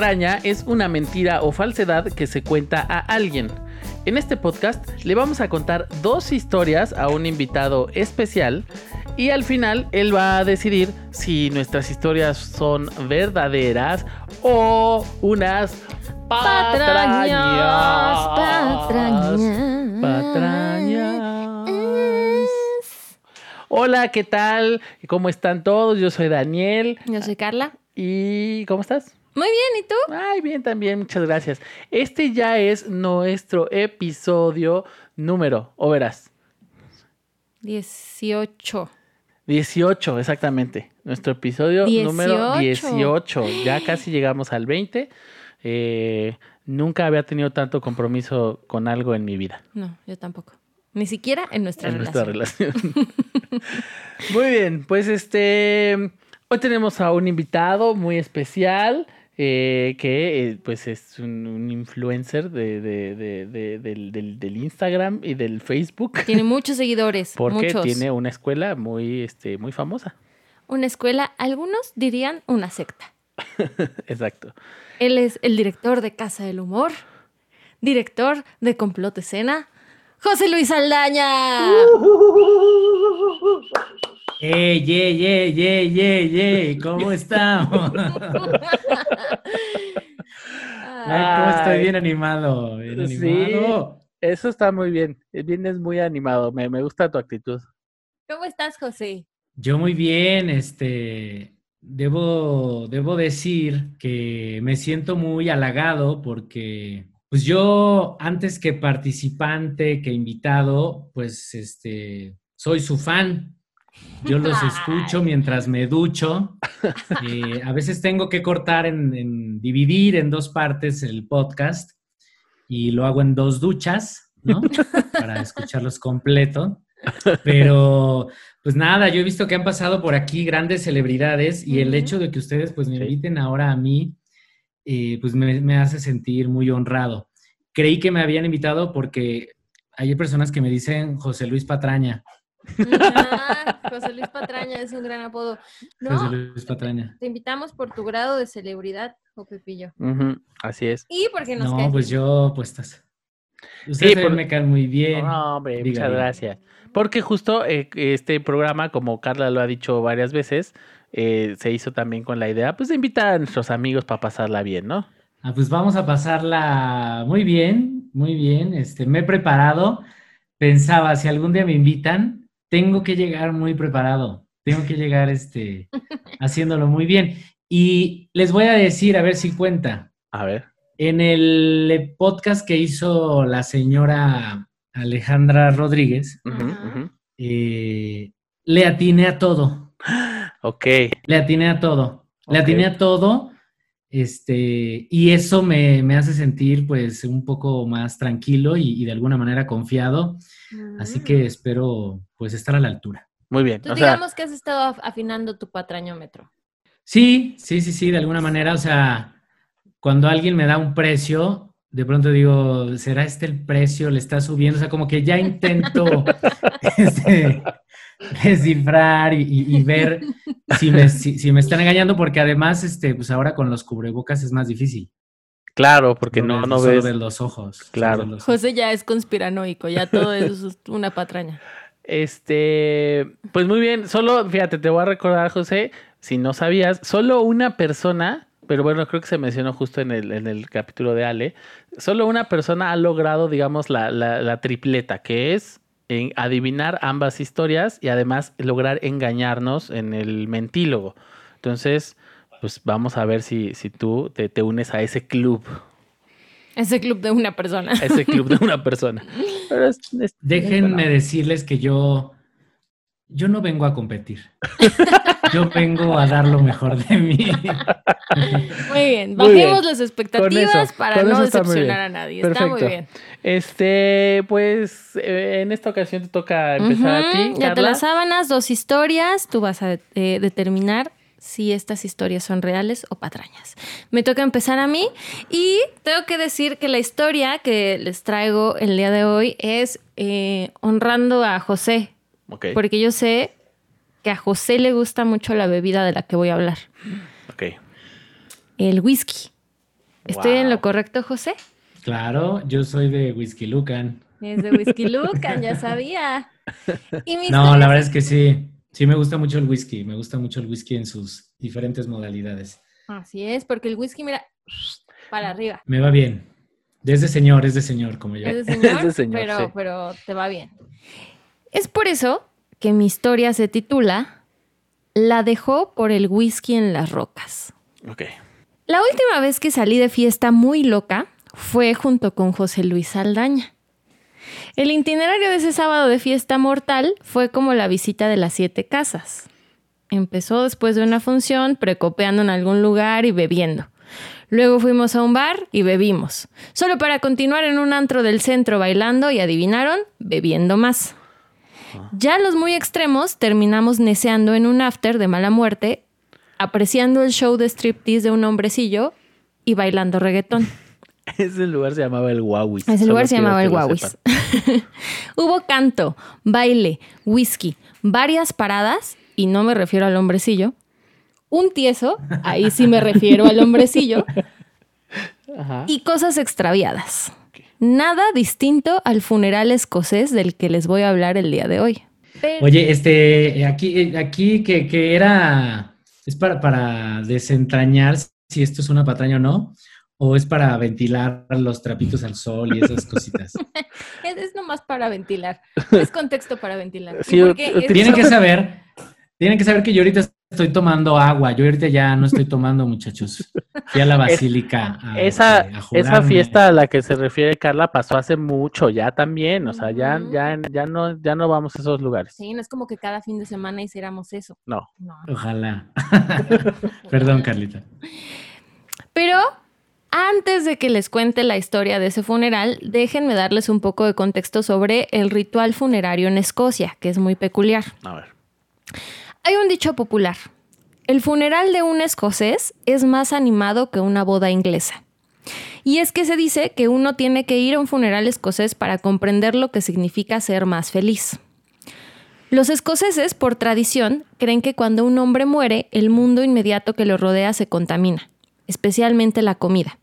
patraña es una mentira o falsedad que se cuenta a alguien. En este podcast le vamos a contar dos historias a un invitado especial y al final él va a decidir si nuestras historias son verdaderas o unas patrañas. Patrañas. Patrañas. Hola, ¿qué tal? ¿Cómo están todos? Yo soy Daniel. Yo soy Carla. ¿Y cómo estás? Muy bien, ¿y tú? Ay, bien también, muchas gracias. Este ya es nuestro episodio número, o verás, 18. 18, exactamente. Nuestro episodio número 18. 18. Ya casi llegamos al 20. Eh, nunca había tenido tanto compromiso con algo en mi vida. No, yo tampoco. Ni siquiera en nuestra en relación. nuestra relación. muy bien, pues este. Hoy tenemos a un invitado muy especial. Eh, que eh, pues es un, un influencer de, de- de- de- del, del- del Instagram y del Facebook. Tiene muchos seguidores. Porque muchos. tiene una escuela muy, este, muy famosa. Una escuela, algunos dirían una secta. Exacto. Él es el director de Casa del Humor, director de Complot Escena, José Luis Aldaña. ¡Ey, ey, ey, ey, ey, ey! ¿Cómo estamos? Ay, ¿Cómo estoy bien animado? Bien Sí. animado. Eso está muy bien. Vienes muy animado. Me, me gusta tu actitud. ¿Cómo estás, José? Yo muy bien, este, debo, debo decir que me siento muy halagado porque, pues yo, antes que participante, que invitado, pues, este, soy su fan. Yo los escucho mientras me ducho. Eh, a veces tengo que cortar en, en- dividir en dos partes el podcast y lo hago en dos duchas, ¿no? Para escucharlos completo. Pero, pues nada, yo he visto que han pasado por aquí grandes celebridades y el hecho de que ustedes pues me inviten ahora a mí, eh, pues me, me hace sentir muy honrado. Creí que me habían invitado porque hay personas que me dicen José Luis Patraña. Ah, José Luis Patraña es un gran apodo. No, José Luis Patraña. te invitamos por tu grado de celebridad, o Pepillo. Así es. Y porque nos No, caes pues yo, pues estás. Ustedes por- también me caen muy bien. No, hombre, Diga, muchas gracias. Porque justo eh, este programa, como Carla lo ha dicho varias veces, eh, se hizo también con la idea pues, de invitar a nuestros amigos para pasarla bien, ¿no? Ah, pues vamos a pasarla muy bien, muy bien. Este, me he preparado. Pensaba, si algún día me invitan, tengo que llegar muy preparado. Tengo que llegar este, haciéndolo muy bien. Y les voy a decir, a ver si cuenta. A ver. En el podcast que hizo la señora Alejandra Rodríguez, eh, le atiné a todo. Ok. Le atiné a todo. Le atiné a todo. Este, y eso me, me hace sentir pues un poco más tranquilo y, y de alguna manera confiado. Así Mm. que espero pues estar a la altura. Muy bien. Tú O sea, digamos que has estado af- afinando tu patrañómetro. Sí, sí, sí, sí, de alguna manera. O sea, cuando alguien me da un precio, de pronto digo, ¿será este el precio? ¿Le está subiendo? O sea, como que ya intento este, descifrar y, y- y ver si me, si, si me están engañando, porque además, este, pues ahora con los cubrebocas es más difícil. claro, porque no, no ves. ves los ojos. Claro. ves los ojos. José ya es conspiranoico, ya todo eso es una patraña. Este, pues muy bien, solo, fíjate, te voy a recordar, José, si no sabías, solo una persona, pero bueno, creo que se mencionó justo en el, en el capítulo de Ale, solo una persona ha logrado, digamos, la, la, la tripleta, que es en adivinar ambas historias y además lograr engañarnos en el mentílogo. Entonces, pues vamos a ver si, si tú te, te unes a ese club, Ese club de una persona. ese club de una persona. Pero es- es- Déjenme decirles que yo, yo no vengo a competir. Yo vengo a dar lo mejor de mí. Muy bien, Muy bien. bajemos las expectativas eso, para no decepcionar a nadie. Está muy Perfecto. bien. Este, pues eh, en esta ocasión te toca empezar a ti. Ya te las sábanas, dos historias. Tú vas a eh, determinar si estas historias son reales o patrañas. Me toca empezar a mí y tengo que decir que la historia que les traigo el día de hoy es eh, honrando a José, Porque yo sé que a José le gusta mucho la bebida de la que voy a hablar, ok. el whisky. ¿Estoy en lo correcto, José? Claro, yo soy de Whisky Lucan. Es de Whisky Lucan, ya sabía. Y No, la verdad es que sí. Sí, me gusta mucho el whisky. Me gusta mucho el whisky en sus diferentes modalidades. Así es, porque el whisky, mira, para arriba. Me va bien. Es de señor, es de señor, como yo. Es de señor, Es de señor, pero, sí. pero te va bien. Es por eso que mi historia se titula La dejó por el whisky en las rocas. Ok. La última vez que salí de fiesta muy loca fue junto con José Luis Saldaña. El itinerario de ese sábado de fiesta mortal fue como la visita de las siete casas. Empezó después de una función, precopeando en algún lugar y bebiendo. Luego fuimos a un bar y bebimos, solo para continuar en un antro del centro bailando y adivinaron, bebiendo más. Ya los muy extremos terminamos neceando en un after de mala muerte, apreciando el show de striptease de un hombrecillo y bailando reggaetón. Ese lugar se llamaba el Wawis. Ese lugar se llamaba el Wawis. Hubo canto, baile, whisky, varias paradas, y no me refiero al hombrecillo. Un tieso, ahí sí me refiero al hombrecillo, Ajá. y cosas extraviadas. Nada distinto al funeral escocés del que les voy a hablar el día de hoy. Pero- Oye, este, aquí, aquí que, que era, es para, para desentrañar si esto es una patraña o no, o es para ventilar los trapitos al sol y esas cositas. Es, es nomás para ventilar. Es contexto para ventilar. Sí, Tienen que saber, tienen que saber que yo ahorita estoy tomando agua, yo ahorita ya no estoy tomando, muchachos. Fui a la basílica a, Esa, a esa jugarme. fiesta a la que se refiere Carla pasó hace mucho, ya también. O sea, ya, ya, ya no, ya no vamos a esos lugares. Sí, no es como que cada fin de semana hiciéramos eso. No. No. Ojalá. Perdón, Carlita. Pero antes de que les cuente la historia de ese funeral, déjenme darles un poco de contexto sobre el ritual funerario en Escocia, que es muy peculiar. A ver. Hay un dicho popular. El funeral de un escocés es más animado que una boda inglesa. Y es que se dice que uno tiene que ir a un funeral escocés para comprender lo que significa ser más feliz. Los escoceses, por tradición, creen que cuando un hombre muere, el mundo inmediato que lo rodea se contamina, especialmente la comida.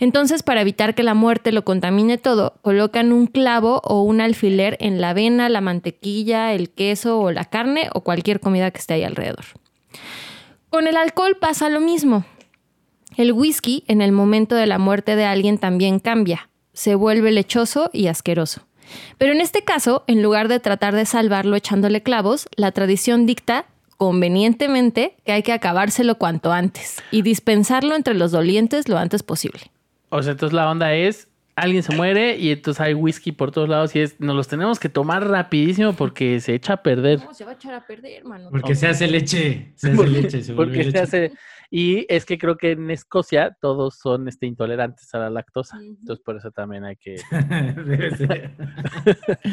Entonces, para evitar que la muerte lo contamine todo, colocan un clavo o un alfiler en la avena, la mantequilla, el queso o la carne o cualquier comida que esté ahí alrededor. Con el alcohol pasa lo mismo. El whisky en el momento de la muerte de alguien también cambia, se vuelve lechoso y asqueroso. Pero en este caso, en lugar de tratar de salvarlo echándole clavos, la tradición dicta convenientemente que hay que acabárselo cuanto antes y dispensarlo entre los dolientes lo antes posible. O sea, entonces la onda es, alguien se muere y entonces hay whisky por todos lados y es, nos los tenemos que tomar rapidísimo porque se echa a perder. se va a echar a perder, hermano? Porque se hace leche, se hace Porque- leche, se vuelve porque se hace- y es que creo que en Escocia todos son este, intolerantes a la lactosa. Entonces por eso también hay que...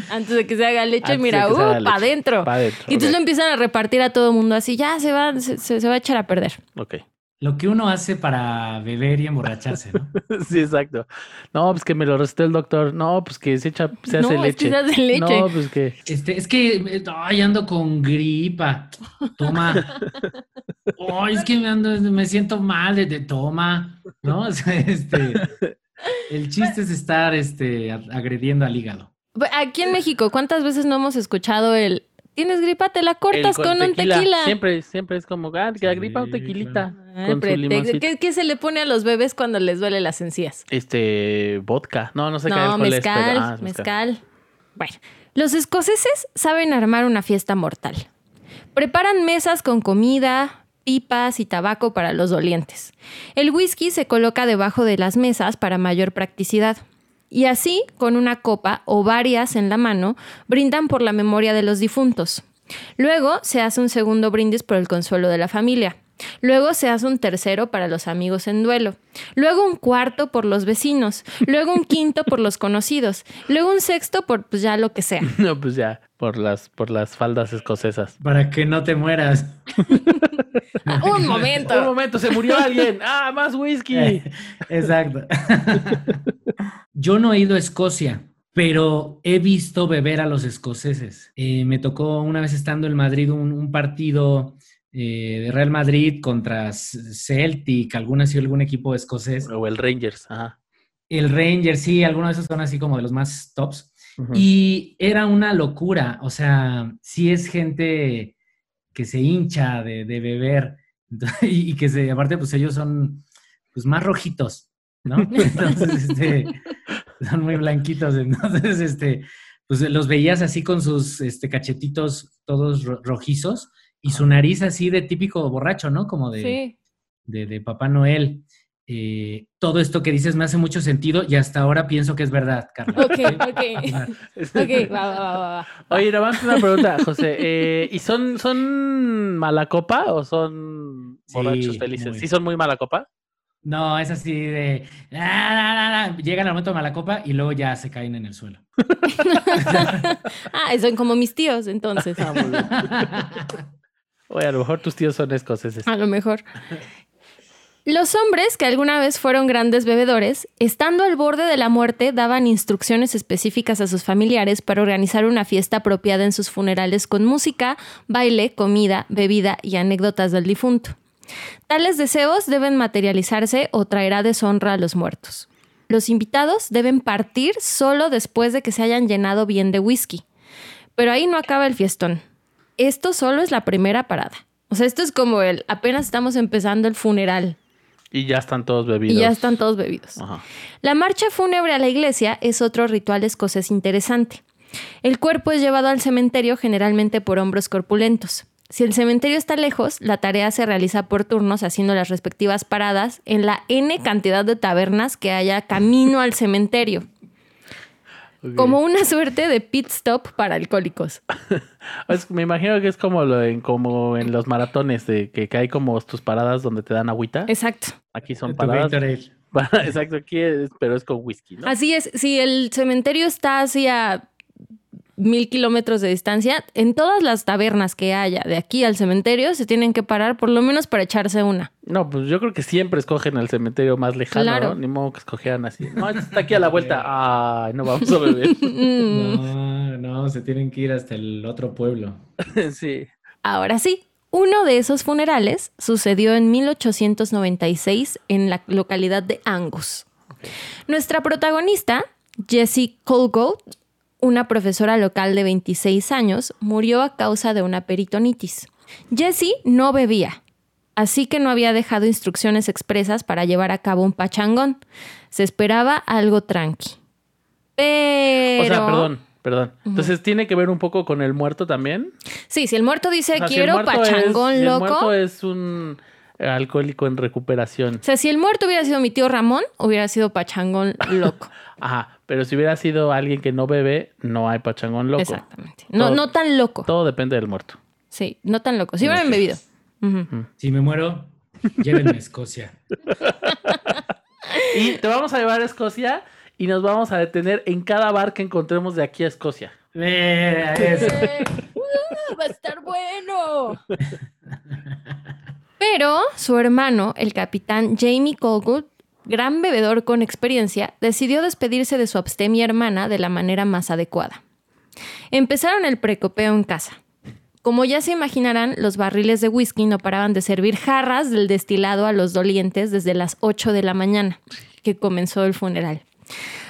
Antes de que se haga leche, Antes mira, uh, para adentro. Pa' adentro, Y entonces lo empiezan a repartir a todo el mundo así, ya se va, se, se- se va a echar a perder. Ok. Lo que uno hace para beber y emborracharse, ¿no? Sí, exacto. No, pues que me lo recetó el doctor. No, pues que se echa, se hace no, es que leche. se hace leche. No, pues que... Este, es que eh, ay, ando con gripa. Toma. Ay, es que me ando, me siento mal de, de toma. ¿No? Este, el chiste es estar este, agrediendo al hígado. Aquí en México, ¿cuántas veces no hemos escuchado el tienes gripa, te la el cortas con, un tequila? Siempre, siempre es como, ah, que la gripa Sí, tequilita. Ah, con su. ¿Qué, qué se le pone a los bebés cuando les duele las encías? Este, vodka. No, no sé qué No, alcohol es, mezcal, pero- ah, es mezcal. Bueno, los escoceses saben armar una fiesta mortal. Preparan mesas con comida, pipas y tabaco para los dolientes. El whisky se coloca debajo de las mesas para mayor practicidad. Y así, con una copa o varias en la mano, brindan por la memoria de los difuntos. Luego se hace un segundo brindis por el consuelo de la familia. Luego se hace un tercero para los amigos en duelo. Luego un cuarto por los vecinos. Luego un quinto por los conocidos. Luego un sexto por pues ya lo que sea. No, pues ya, por las, por las faldas escocesas. Para que no te mueras. Un Un momento. momento, se murió alguien. Ah, más whisky. Exacto. Yo no he ido a Escocia, pero he visto beber a los escoceses. Eh, me tocó una vez estando en Madrid un, un partido eh, de Real Madrid contra Celtic, alguna sí, algún equipo escocés. O el Rangers, ajá. El Rangers, sí, algunos de esos son así como de los más tops. Y era una locura, o sea, sí es gente que se hincha de, beber y, que se, aparte, pues ellos son pues más rojitos, ¿no? Entonces, este, son muy blanquitos, entonces, este, pues los veías así con sus este, cachetitos todos rojizos y su nariz así de típico borracho, ¿no? Como de, de, Papá Noel. Eh, todo esto que dices me hace mucho sentido y hasta ahora pienso que es verdad, Carlos. Ok, ok. ok, va, va, va, Oye, nada más una pregunta, José. Eh, ¿Y son, son mala copa o son borrachos felices? ¿Sí son muy mala copa? No, es así de. Llegan al momento de mala copa y luego ya se caen en el suelo. ah, son como mis tíos, entonces. Oye, a lo mejor tus tíos son escoceses. A lo mejor. Los hombres que alguna vez fueron grandes bebedores, estando al borde de la muerte, daban instrucciones específicas a sus familiares para organizar una fiesta apropiada en sus funerales con música, baile, comida, bebida y anécdotas del difunto. Tales deseos deben materializarse o traerá deshonra a los muertos. Los invitados deben partir solo después de que se hayan llenado bien de whisky. Pero ahí no acaba el fiestón esto solo es la primera parada. O sea, esto es como el apenas estamos empezando el funeral. Y ya están todos bebidos. Y ya están todos bebidos. La marcha fúnebre a la iglesia es otro ritual escocés interesante. El cuerpo es llevado al cementerio generalmente por hombros corpulentos. Si el cementerio está lejos, la tarea se realiza por turnos haciendo las respectivas paradas en la N cantidad de tabernas que haya camino al cementerio. Como una suerte de pit stop para alcohólicos. me imagino que es como, lo en, como en los maratones, de que, hay como tus paradas donde te dan agüita. Exacto. Aquí son paradas. exacto, aquí es, pero es con whisky, ¿no? Así es. Si el cementerio está hacia mil kilómetros de distancia, en todas las tabernas que haya de aquí al cementerio se tienen que parar por lo menos para echarse una. No, pues yo creo que siempre escogen el cementerio más lejano, ¿no? Ni modo que escogieran así. No, está aquí a la vuelta. Ay, no vamos a beber. no, no, se tienen que ir hasta el otro pueblo. sí. Ahora sí, uno de esos funerales sucedió en 1896 en la localidad de Angus. Nuestra protagonista, Jessie Colgold, una profesora local de 26 años, murió a causa de una peritonitis. Jessie no bebía, así que no había dejado instrucciones expresas para llevar a cabo un pachangón. Se esperaba algo tranqui. Pero... O sea, perdón, perdón. Entonces, ¿tiene que ver un poco con el muerto también? Sí, si el muerto dice, quiero pachangón loco... el muerto es un alcohólico en recuperación. O sea, si el muerto hubiera sido mi tío Ramón, hubiera sido pachangón loco. Ajá, pero si hubiera sido alguien que no bebe, no hay pachangón loco. Exactamente. No, no tan loco. Todo depende del muerto. Sí, no tan loco. Si hubieran bebido. Si me muero, llévenme a Escocia. y te vamos a llevar a Escocia y nos vamos a detener en cada bar que encontremos de aquí a Escocia. eso. va a estar bueno. Pero su hermano, el capitán Jamie Colgood, gran bebedor con experiencia, decidió despedirse de su abstemia hermana de la manera más adecuada. Empezaron el precopeo en casa. Como ya se imaginarán, los barriles de whisky no paraban de servir jarras del destilado a los dolientes desde las 8 de la mañana, que comenzó el funeral.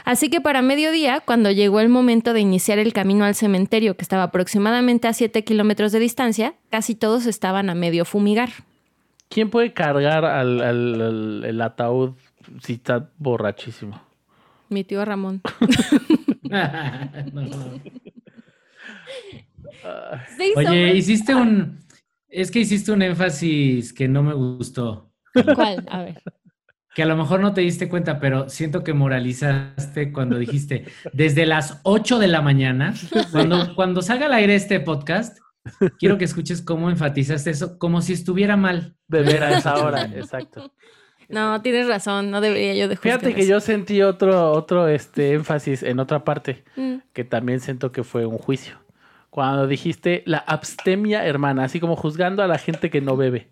Así que para mediodía, cuando llegó el momento de iniciar el camino al cementerio, que estaba aproximadamente a 7 kilómetros de distancia, casi todos estaban a medio fumigar. ¿Quién puede cargar al, el ataúd si está borrachísimo? Mi tío Ramón. Oye, hiciste un. Es que hiciste un énfasis que no me gustó. ¿Cuál? A ver. Que a lo mejor no te diste cuenta, pero siento que moralizaste cuando dijiste desde las 8 de la mañana. Cuando, cuando salga al aire este podcast, quiero que escuches cómo enfatizaste eso, como si estuviera mal. Beber a esa hora, exacto. No, tienes razón, no debería yo de Fíjate que yo sentí otro, otro este, énfasis en otra parte, mm. que también siento que fue un juicio. Cuando dijiste la abstemia hermana, así como juzgando a la gente que no bebe.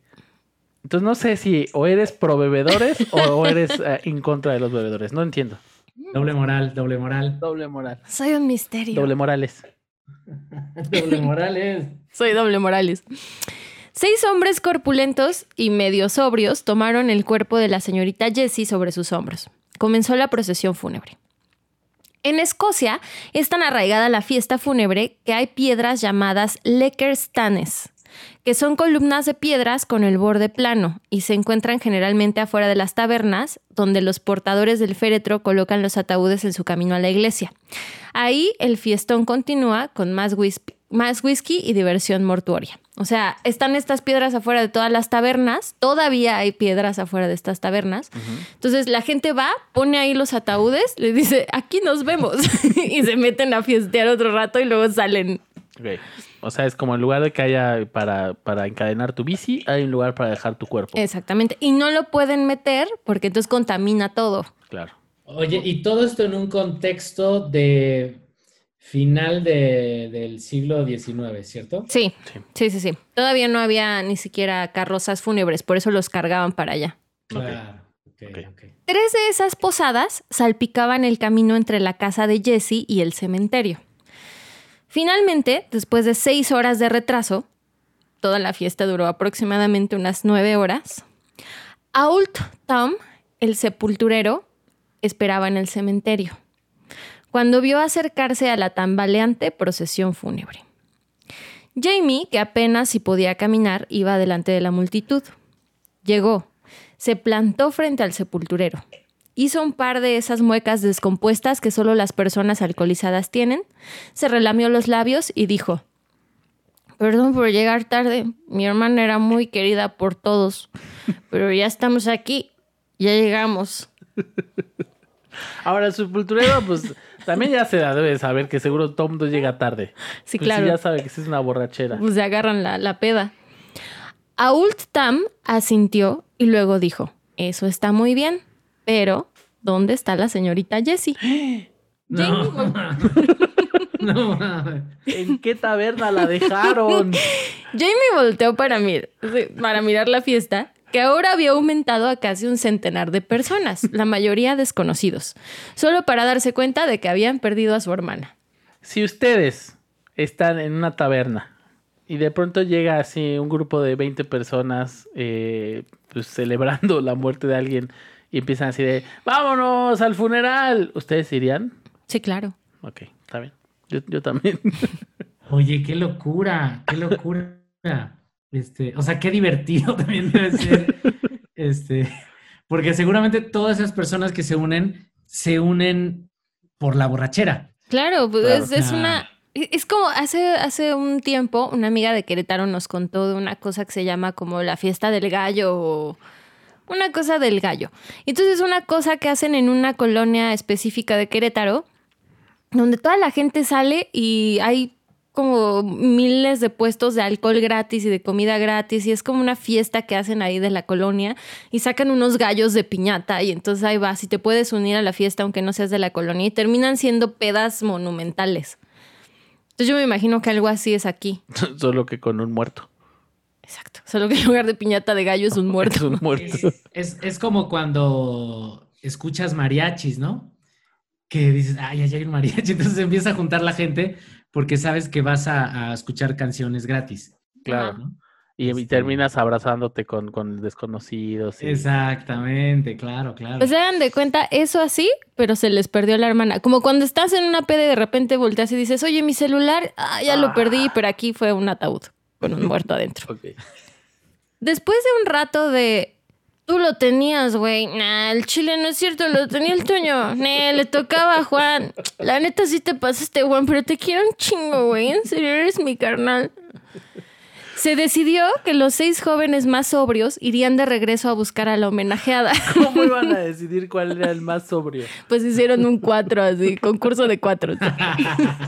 Entonces no sé si o eres pro bebedores o, eres eh, en contra de los bebedores, no entiendo. Doble moral, doble moral. Doble moral. Soy un misterio. Doble morales. doble morales. Soy doble morales. Seis hombres corpulentos y medio sobrios tomaron el cuerpo de la señorita Jessie sobre sus hombros. Comenzó la procesión fúnebre. En Escocia es tan arraigada la fiesta fúnebre que hay piedras llamadas lekerstanes, que son columnas de piedras con el borde plano y se encuentran generalmente afuera de las tabernas, donde los portadores del féretro colocan los ataúdes en su camino a la iglesia. Ahí el fiestón continúa con más whisky, más whisky y diversión mortuoria. O sea, están estas piedras afuera de todas las tabernas, todavía hay piedras afuera de estas tabernas. Entonces la gente va, pone ahí los ataúdes, le dice, aquí nos vemos, y se meten a fiestear otro rato y luego salen. O sea, es como el lugar de que haya para, para encadenar tu bici, hay un lugar para dejar tu cuerpo. Exactamente. Y no lo pueden meter porque entonces contamina todo. Claro. Oye, y todo esto en un contexto de final de- del siglo XIX, ¿cierto? Sí, Sí. sí, sí. Todavía no había ni siquiera carrozas fúnebres, por eso los cargaban para allá. Claro. ok, Ok. ok. Tres de esas posadas salpicaban el camino entre la casa de Jesse y el cementerio. Finalmente, después de seis horas de retraso, toda la fiesta duró aproximadamente unas nueve horas, Ault Tom, el sepulturero, esperaba en el cementerio, cuando vio acercarse a la tambaleante procesión fúnebre. Jamie, que apenas si podía caminar, iba delante de la multitud. Llegó, se plantó frente al sepulturero. Hizo un par de esas muecas descompuestas que solo las personas alcoholizadas tienen, se relamió los labios y dijo, Perdón por llegar tarde, mi hermana era muy querida por todos, pero ya estamos aquí, ya llegamos. Ahora, el sepulturero, pues también ya se la debe de saber que seguro todo mundo llega tarde. Sí, Pues claro. ya sabe que sí es una borrachera. Pues se agarran la, la peda. Ault Tam asintió y luego dijo, eso está muy bien, pero ¿dónde está la señorita Jessie? No, Jamie, no mames. ¿En qué taberna la dejaron? Jamie volteó para, mir- para mirar la fiesta, que ahora había aumentado a casi un centenar de personas, la mayoría desconocidos, solo para darse cuenta de que habían perdido a su hermana. Si ustedes están en una taberna y de pronto llega así un grupo de 20 personas eh, pues, celebrando la muerte de alguien y empiezan así de, vámonos al funeral, ¿ustedes irían? Sí, claro. Ok, está bien. Yo, yo también. Oye, qué locura, qué locura. Este, o sea, qué divertido también debe ser. Este, porque seguramente todas esas personas que se unen, se unen por la borrachera. Claro, pues Claro. es, es una... Es como hace, hace un tiempo una amiga de Querétaro nos contó de una cosa que se llama como la fiesta del gallo o una cosa del gallo. Entonces es una cosa que hacen en una colonia específica de Querétaro donde toda la gente sale y hay como miles de puestos de alcohol gratis y de comida gratis y es como una fiesta que hacen ahí de la colonia y sacan unos gallos de piñata y entonces ahí vas y te puedes unir a la fiesta aunque no seas de la colonia y terminan siendo pedas monumentales. Entonces yo me imagino que algo así es aquí. Solo que con un muerto. Exacto. Solo que en lugar de piñata de gallo es un Es muerto. un muerto. Es, es- es como cuando escuchas mariachis, ¿no? Que dices, ay, ya hay un mariachi. Entonces empieza a juntar la gente porque sabes que vas a, a escuchar canciones gratis. Claro. ¿no? Y, y Este- terminas abrazándote con, con desconocidos. y- Exactamente, claro, claro. Pues se dan de cuenta eso así, pero se les perdió la hermana. Como cuando estás en una peda y de repente volteas y dices, oye, mi celular, ah, ya lo perdí, pero aquí fue un ataúd con un muerto adentro. Ok. Después de un rato de, tú lo tenías, güey, nah, el chile no es cierto, lo tenía el Toño, nah, le tocaba a Juan. La neta sí te pasaste, Juan, pero te quiero un chingo, güey, en serio eres mi carnal. Se decidió que los seis jóvenes más sobrios irían de regreso a buscar a la homenajeada. ¿Cómo iban a decidir cuál era el más sobrio? Pues hicieron un cuatro así, concurso de cuatro.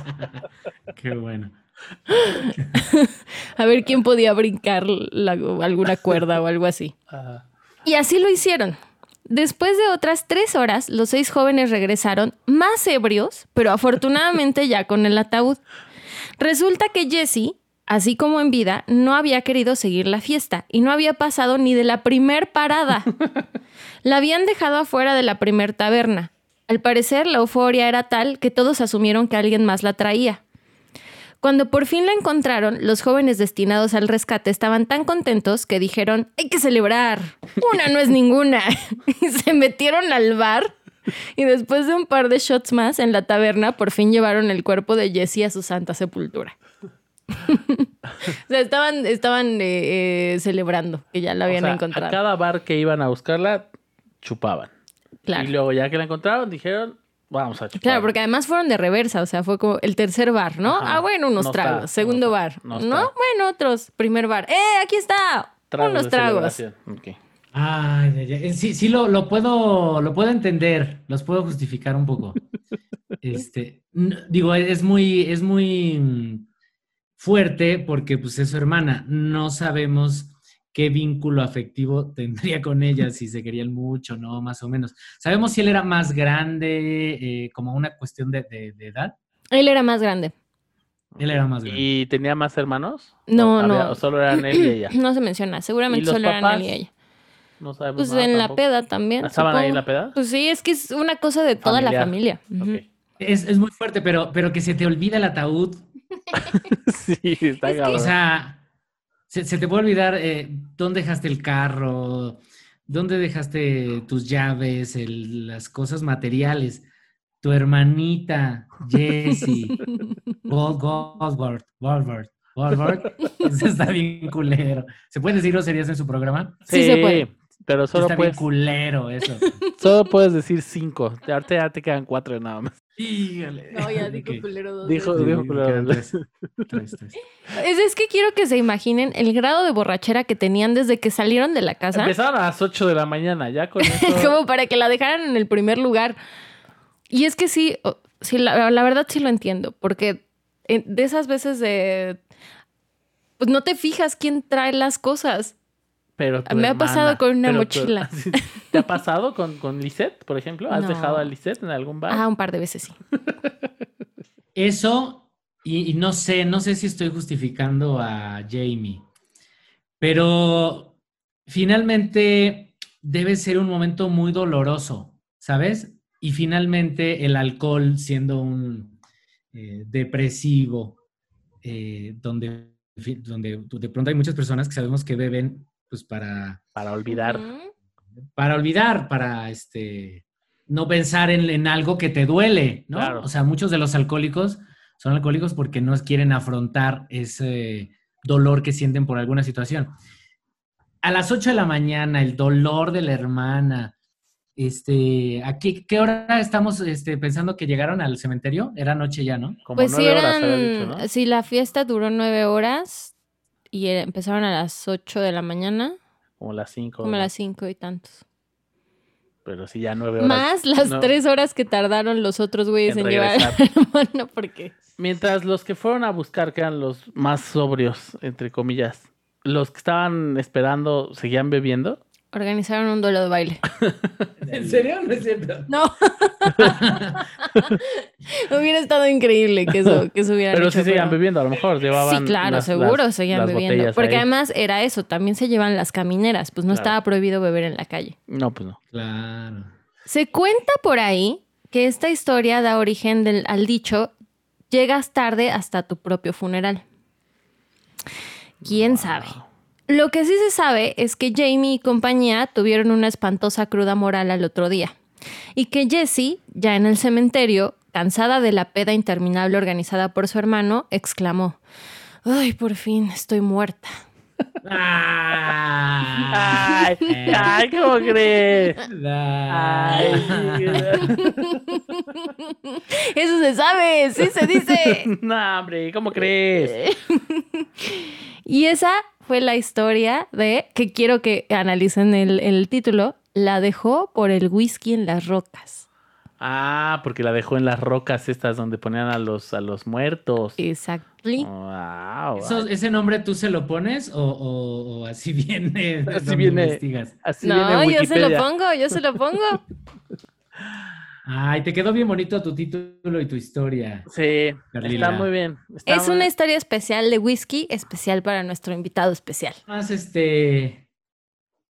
Qué bueno. A ver quién podía brincar la- alguna cuerda o algo así. Ajá. Y así lo hicieron. Después de otras tres horas, los seis jóvenes regresaron más ebrios, pero afortunadamente ya con el ataúd. Resulta que Jesse, así como en vida, no había querido seguir la fiesta y no había pasado ni de la primer parada. La habían dejado afuera de la primer taberna. Al parecer, la euforia era tal que todos asumieron que alguien más la traía. Cuando por fin la encontraron, los jóvenes destinados al rescate estaban tan contentos que dijeron, hay que celebrar, una no es ninguna. y se metieron al bar y después de un par de shots más en la taberna, por fin llevaron el cuerpo de Jessie a su santa sepultura. o sea, estaban, estaban eh, eh, celebrando que ya la habían O sea, encontrado. A cada bar que iban a buscarla, chupaban. Claro. Y luego ya que la encontraron, dijeron, vamos a chupar. Claro, porque además fueron de reversa, o sea, fue como el tercer bar, ¿no? Ajá. Ah, bueno, unos No está, tragos. no Segundo está, bar, no. Bueno, otros. Primer bar. ¡Eh, aquí está! Tragos unos tragos. celebración. Ok. Ay, ay, ay. Sí, sí lo, lo puedo, lo puedo entender, los puedo justificar un poco. Este, digo, es muy, es muy mm, fuerte porque pues es su hermana. No sabemos qué vínculo afectivo tendría con ella, si se querían mucho, ¿no? Más o menos. Sabemos si él era más grande, eh, como una cuestión de, de- de edad. Él era más grande. Él era más grande. ¿Y tenía más hermanos? No, ¿O había- no. o solo eran él y ella? No se menciona, seguramente ¿Y los solo eran papás? él y ella. No sabemos Pues nada en la peda también. ¿Estaban ahí en la peda? Pues sí, es que es una cosa de toda la familia. Es, es muy fuerte, pero, pero que se te olvida el ataúd sí, está Es que-. O sea, se, se te puede olvidar eh, dónde dejaste el carro, dónde dejaste tus llaves, el- las cosas materiales. Tu hermanita, Jessie, Gold, Goldberg, Goldberg, Goldberg. Eso está bien culero. ¿Se pueden decir groserías en su programa? Sí se puede. Pero solo está puedes, bien culero eso. solo puedes decir cinco. Ahorita ya te quedan cuatro nada más. Híjole. No, ya dijo culero dos Dijo, culero. tres. Tres, tres. Es, es que quiero que se imaginen el grado de borrachera que tenían desde que salieron de la casa. Empezaron a las 8 de la mañana, ya con eso. como para que la dejaran en el primer lugar. Y es que sí, sí la, la verdad sí lo entiendo, porque en- de esas veces de... Pues no te fijas quién trae las cosas. Pero tu Me ha pasado con una tu- mochila. ¿Te ha pasado con, con Lisette, por ejemplo? ¿Has No. dejado a Lisette en algún bar? Ah, un par de veces sí. Eso, y, y no sé, no sé si estoy justificando a Jamie, pero finalmente debe ser un momento muy doloroso, ¿sabes? Y finalmente el alcohol siendo un eh, depresivo, eh, donde, donde de pronto hay muchas personas que sabemos que beben pues para Para olvidar. Para olvidar, para este no pensar en, en algo que te duele, ¿no? Claro. O sea, muchos de los alcohólicos son alcohólicos porque no quieren afrontar ese dolor que sienten por alguna situación. A las 8 de la mañana, el dolor de la hermana. Este, ¿a qué, hora estamos este, pensando que llegaron al cementerio? Era noche ya, ¿no? Como Pues sí eran... dicho, ¿no? Sí, la fiesta duró nueve horas y empezaron a las ocho de la mañana, Como las 5. como a las cinco y tantos. Pero sí, ya nueve horas. Más las No. tres horas que tardaron los otros güeyes En en, llevar a hermana, porque... Mientras los que fueron a buscar, que eran los más sobrios, entre comillas, los que estaban esperando, ¿seguían bebiendo? Organizaron un duelo de baile. ¿En serio? No es cierto. No. hubiera estado increíble que eso, que eso hubieran Pero hecho, sí seguían pero- bebiendo, a lo mejor llevaban. Sí, claro, las- seguro las- seguían las bebiendo. Porque ahí. además era eso, también se llevan las camineras, pues no Claro. estaba prohibido beber en la calle. No, pues no. Claro. Se cuenta por ahí que esta historia da origen del- al dicho, llegas tarde hasta tu propio funeral. ¿Quién sabe? Lo que sí se sabe es que Jamie y compañía tuvieron una espantosa cruda moral al otro día. Y que Jessie, ya en el cementerio, cansada de la peda interminable organizada por su hermano, exclamó, ¡Ay, por fin, estoy muerta! Ay, ay, ¿cómo crees? Ay, Eso se sabe, sí se dice. no, hombre, ¿cómo crees? Y esa fue la historia de, que quiero que analicen el, el título, la dejó por el whisky en las rocas. Ah, porque la dejó en las rocas estas donde ponían a los, a los muertos. Exactly. Wow. Eso- ¿Ese nombre tú se lo pones o, o- o así viene? Así viene. investigas? Así No, viene yo se lo pongo, yo se lo pongo. Ay, te quedó bien bonito tu título y tu historia. Sí, Carlila. está muy bien. está Es muy- una historia especial de whisky, especial para nuestro invitado especial. Más este.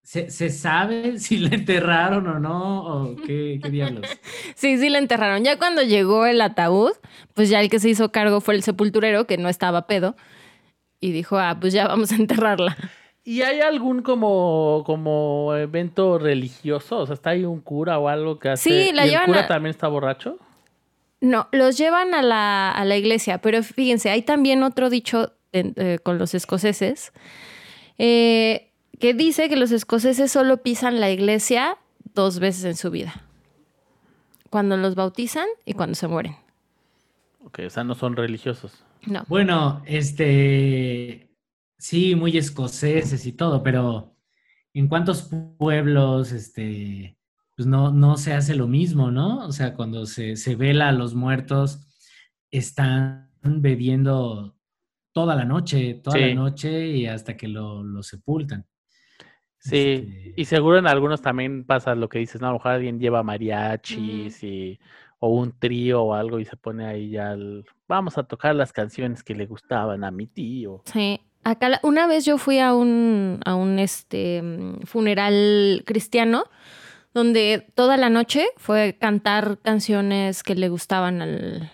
¿Se, se sabe si le enterraron o no? ¿O qué, qué diablos? Sí, sí la enterraron. Ya cuando llegó el ataúd, pues ya el que se hizo cargo fue el sepulturero, que no estaba pedo, y dijo, ah, pues ya vamos a enterrarla. ¿Y hay algún como, como evento religioso? O sea, ¿está ahí un cura o algo que hace? Sí, la ¿Y el llevan cura a- también está borracho? No, los llevan a la, a la iglesia, pero fíjense, hay también otro dicho en- eh, con los escoceses eh, que dice que los escoceses solo pisan la iglesia dos veces en su vida. Cuando los bautizan y cuando se mueren. Ok, o sea, no son religiosos. No. Bueno, este, sí, muy escoceses y todo, pero ¿en cuántos pueblos, este, pues no, no se hace lo mismo, ¿no? O sea, cuando se, se vela a los muertos, están bebiendo toda la noche, toda Sí. la noche y hasta que lo, lo sepultan. Sí, Este, y seguro en algunos también pasa lo que dices, ¿no? A lo mejor alguien lleva mariachis y, o un trío o algo y se pone ahí ya el, vamos a tocar las canciones que le gustaban a mi tío. Sí. Acá una vez yo fui a un, a un este, funeral cristiano donde toda la noche fue cantar canciones que le gustaban al...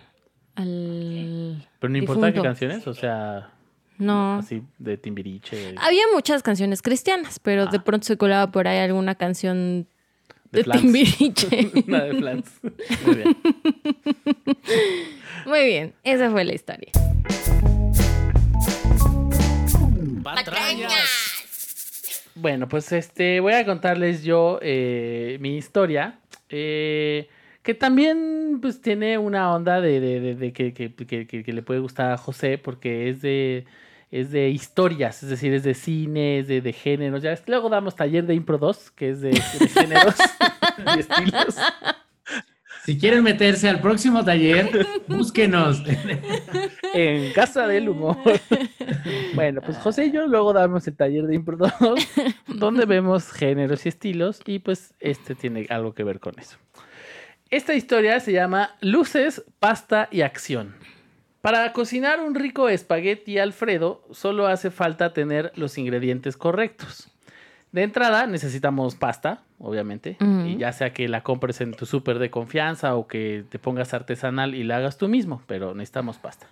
al Pero no importa qué canciones, o sea, No. así de Timbiriche, Había muchas canciones cristianas, pero de Ah. pronto se colaba por ahí alguna canción de de. Timbiriche. Una de Flans. Muy bien. Muy bien, esa fue la historia. Bueno, pues este, voy a contarles yo eh, mi historia, eh, que también pues tiene una onda de, que, le puede gustar a José, porque es de, es de historias, es decir, es de cine, es de, géneros. Luego damos taller de Impro 2, que es de, de géneros y estilos. Si quieren meterse al próximo taller, búsquenos. en Casa del Humor. bueno, pues José y yo luego damos el taller de Impro 2, donde vemos géneros y estilos, y pues este tiene algo que ver con eso. Esta historia se llama Luces, Pasta y Acción. Para cocinar un rico espagueti Alfredo, solo hace falta tener los ingredientes correctos. De entrada necesitamos pasta, obviamente, y ya sea que la compres en tu súper de confianza o que te pongas artesanal y la hagas tú mismo, pero necesitamos pasta.